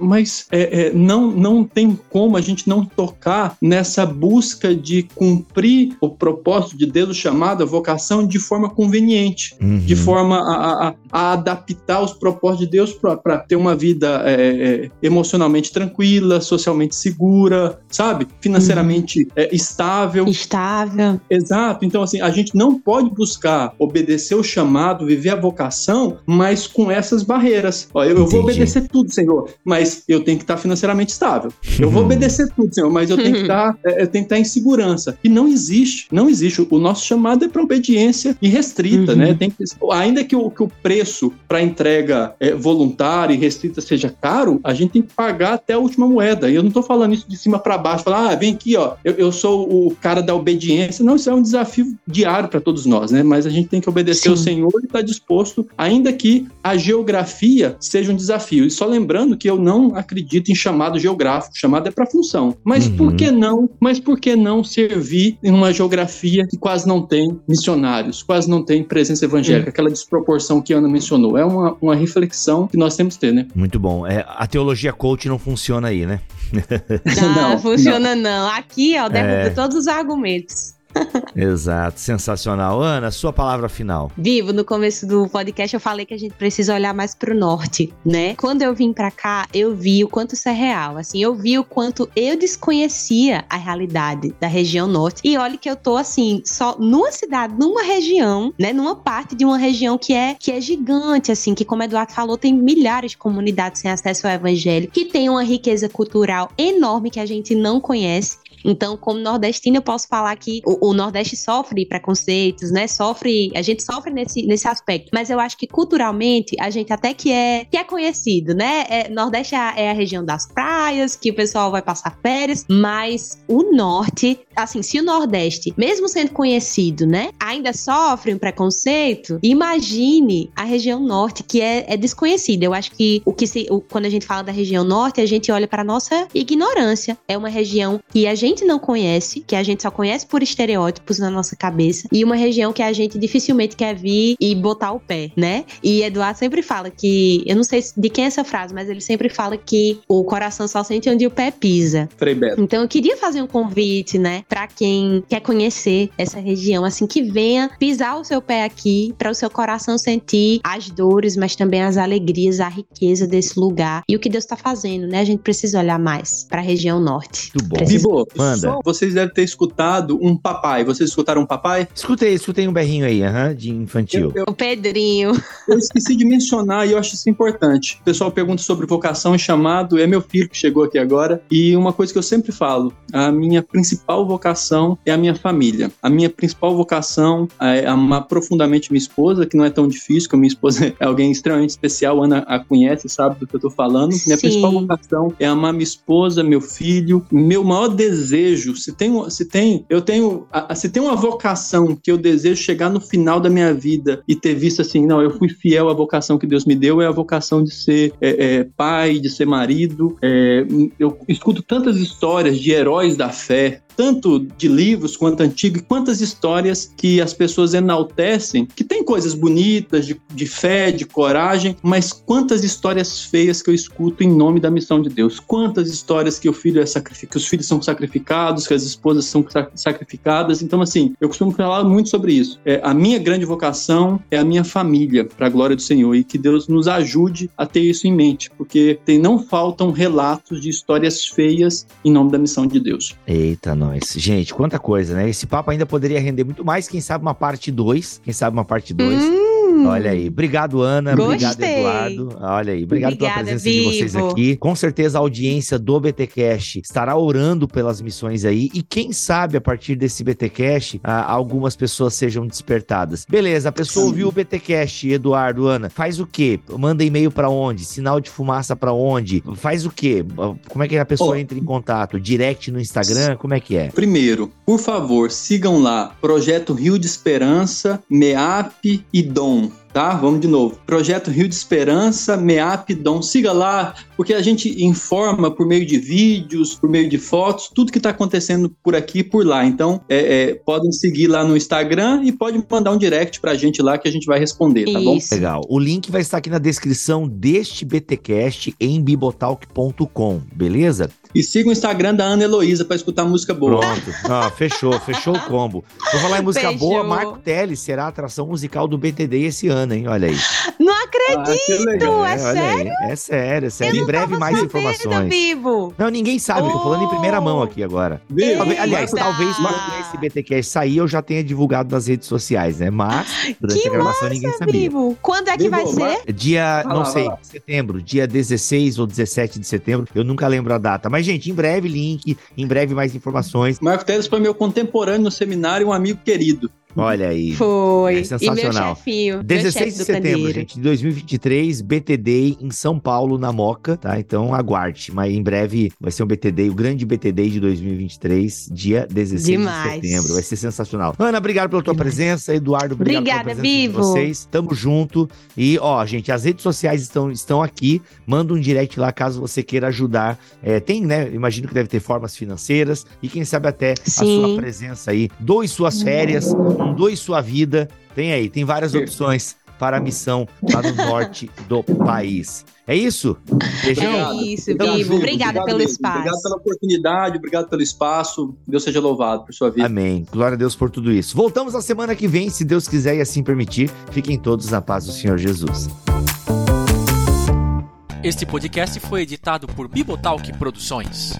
Mas é, é, não, não tem como a gente não tocar nessa busca de cumprir o propósito de Deus, o chamado, a vocação, de forma conveniente, uhum. de forma a, a, a, adaptar os propósitos de Deus para ter uma vida é, é, emocionalmente tranquila, socialmente segura, sabe? Financeiramente uhum. É, estável.
Estável.
Exato. Então, assim, a gente não pode buscar obedecer o chamado, viver a vocação, mas com essas barreiras. Ó, eu, eu vou obedecer tudo, Senhor, mas eu tenho que estar financeiramente estável. Eu vou obedecer tudo, Senhor, mas eu tenho que estar, é, eu tenho que estar em segurança. E não existe, não existe. O nosso chamado é para obediência irrestrita, uhum. né? Tem que, ainda que o, que o preço para entrega é, voluntária e restrita seja caro, a gente tem que pagar até a última moeda. E eu não estou falando isso de cima para baixo, falar, ah, vem aqui, ó, eu, eu sou o cara da obediência. Não, isso é um desafio diário para todos nós, né? Mas a gente tem que obedecer ao Senhor e estar tá disposto, ainda que a geografia seja um desafio. E só lembrando que eu não acredito em chamado geográfico, chamado é para função. Mas uhum. por que não? Mas por que não servir em uma geografia que quase não tem missionários, quase não tem presença evangélica, uhum. aquela desproporção que a Ana mencionou? É uma, uma reflexão que nós temos que ter, né?
Muito bom. É, a teologia coach não funciona aí, né?
Não, não funciona não. não. Aqui, ó, derruba é... todos os argumentos.
Exato, sensacional. Ana, sua palavra final.
Vivo, no começo do podcast eu falei que a gente precisa olhar mais pro norte, né? Quando eu vim para cá, eu vi o quanto isso é real. Assim, eu vi o quanto eu desconhecia a realidade da região norte. E olha que eu tô assim, só numa cidade, numa região, né, numa parte de uma região que é que é gigante assim, que como Eduardo falou, tem milhares de comunidades sem acesso ao evangelho, que tem uma riqueza cultural enorme que a gente não conhece então, como nordestino, eu posso falar que o, o, Nordeste sofre preconceitos, né? Sofre, a gente sofre nesse, nesse aspecto. Mas eu acho que culturalmente a gente até que é que é conhecido, né? É, Nordeste é a, é a região das praias, que o pessoal vai passar férias, mas o Norte, assim, se o Nordeste, mesmo sendo conhecido, né, ainda sofre um preconceito, imagine a região Norte que é, é desconhecida. Eu acho que o que se, o, quando a gente fala da região Norte, a gente olha para nossa ignorância. É uma região que a gente gente não conhece, que a gente só conhece por estereótipos na nossa cabeça, e uma região que a gente dificilmente quer vir e botar o pé, né? E Eduardo sempre fala que, eu não sei de quem é essa frase, mas ele sempre fala que o coração só sente onde o pé pisa.
Frei Beto.
Então eu queria fazer um convite, né, para quem quer conhecer essa região, assim que venha pisar o seu pé aqui, para o seu coração sentir as dores, mas também as alegrias, a riqueza desse lugar e o que Deus está fazendo, né? A gente precisa olhar mais para a região norte.
Muito bom.
Precisa...
Bibo, Manda. Vocês devem ter escutado um papai. Vocês escutaram um papai?
Escutei, escutei um berrinho aí, aham, de infantil.
Eu, eu, o Pedrinho.
Eu esqueci de mencionar e eu acho isso importante. O pessoal pergunta sobre vocação e chamado. É meu filho que chegou aqui agora. E uma coisa que eu sempre falo: a minha principal vocação é a minha família. A minha principal vocação é amar profundamente minha esposa, que não é tão difícil, que minha esposa é alguém extremamente especial. A Ana a conhece, sabe do que eu tô falando. Minha Sim. principal vocação é amar minha esposa, meu filho. Meu maior desejo desejo, se tem, se tem, eu tenho, se tem uma vocação que eu desejo chegar no final da minha vida e ter visto assim, não, eu fui fiel à vocação que Deus me deu, é a vocação de ser é, é, pai, de ser marido. É, eu escuto tantas histórias de heróis da fé, tanto de livros quanto antigos, quantas histórias que as pessoas enaltecem, que tem coisas bonitas, de, de fé, de coragem, mas quantas histórias feias que eu escuto em nome da missão de Deus, quantas histórias que o filho é sacrificado, os filhos são sacrificados, que as esposas são sacrificadas. Então, assim, eu costumo falar muito sobre isso. É, a minha grande vocação é a minha família, para a glória do Senhor, e que Deus nos ajude a ter isso em mente, porque tem, não faltam relatos de histórias feias em nome da missão de Deus.
Eita, nós. Gente, quanta coisa, né? Esse papo ainda poderia render muito mais, quem sabe uma parte 2. Quem sabe uma parte 2. Olha aí. Obrigado, Ana. Gostei. Obrigado, Eduardo. Olha aí. Obrigado Obrigada, pela presença vivo. de vocês aqui. Com certeza a audiência do BTcast estará orando pelas missões aí. E quem sabe, a partir desse BTcast, algumas pessoas sejam despertadas. Beleza, a pessoa Sim. ouviu o BTcast, Eduardo, Ana. Faz o quê? Manda e-mail para onde? Sinal de fumaça para onde? Faz o quê? Como é que a pessoa oh. entra em contato? Direct no Instagram? Como é que é?
Primeiro, por favor, sigam lá Projeto Rio de Esperança, MEAP e DOM tá? Vamos de novo. Projeto Rio de Esperança, MEAP Dom. Siga lá, porque a gente informa por meio de vídeos, por meio de fotos, tudo que está acontecendo por aqui e por lá. Então, é, é, podem seguir lá no Instagram e pode mandar um direct pra gente lá que a gente vai responder, tá bom?
Legal. O link vai estar aqui na descrição deste BTcast em bibotalk.com, beleza?
E siga o Instagram da Ana Heloísa para escutar música boa.
Pronto. Ah, fechou, fechou o combo. Vou falar em música
Fechou.
boa, Marco Teles será a atração musical do BTD esse ano, hein? Olha aí.
Não
Ah,
acredito!
legal.
é
olha
sério?
aí. É sério, é sério.
Eu
Em breve mais informações.
Vivo.
Não, ninguém sabe, tô falando em primeira mão aqui agora.
Viu?
Talvez- aliás,
Eita!
talvez quando esse BTcast sair, eu já tenha divulgado nas redes sociais, né? Mas, durante
Que
a gravação, ninguém sabia.
Vivo. Quando é que
Vivo,
vai ser?
Dia, não
lá,
sei, setembro, dia 16 ou 17 de setembro, eu nunca lembro a data. Mas, gente, em breve, link, em breve mais informações.
Marco Teles foi meu contemporâneo no seminário um amigo querido.
Olha aí.
Foi.
É
e meu
sensacional.
chefinho. meu
16
chefe
de setembro,
candeeiro.
gente, de 2023, BTD em São Paulo, na Moca, tá? Então aguarde, mas em breve vai ser um BTD, o grande BTD de 2023, dia 16
Demais.
de setembro. Vai ser sensacional. Ana, obrigado pela tua
Demais.
presença. Eduardo, obrigado
Obrigada,
pela presença
Vivo.
de vocês. Tamo junto. E, ó, gente, as redes sociais estão, estão aqui. Manda um direct lá caso você queira ajudar. É, tem, né? Imagino que deve ter formas financeiras e quem sabe até a
Sim.
sua presença aí. Doe suas férias, um doe sua vida. Tem aí, tem várias
Sim.
opções para a missão lá no norte do país. É isso? Beijão.
Obrigado.
É isso, Vivo.
Vivo.
Obrigada
Obrigado
pelo
mesmo.
espaço.
Obrigado pela oportunidade, obrigado pelo espaço. Deus seja louvado por sua vida.
Amém. Glória a Deus por tudo isso. Voltamos na semana que vem, se Deus quiser e assim permitir. Fiquem todos na paz do Senhor Jesus.
Este podcast foi editado por Bibotalk Produções.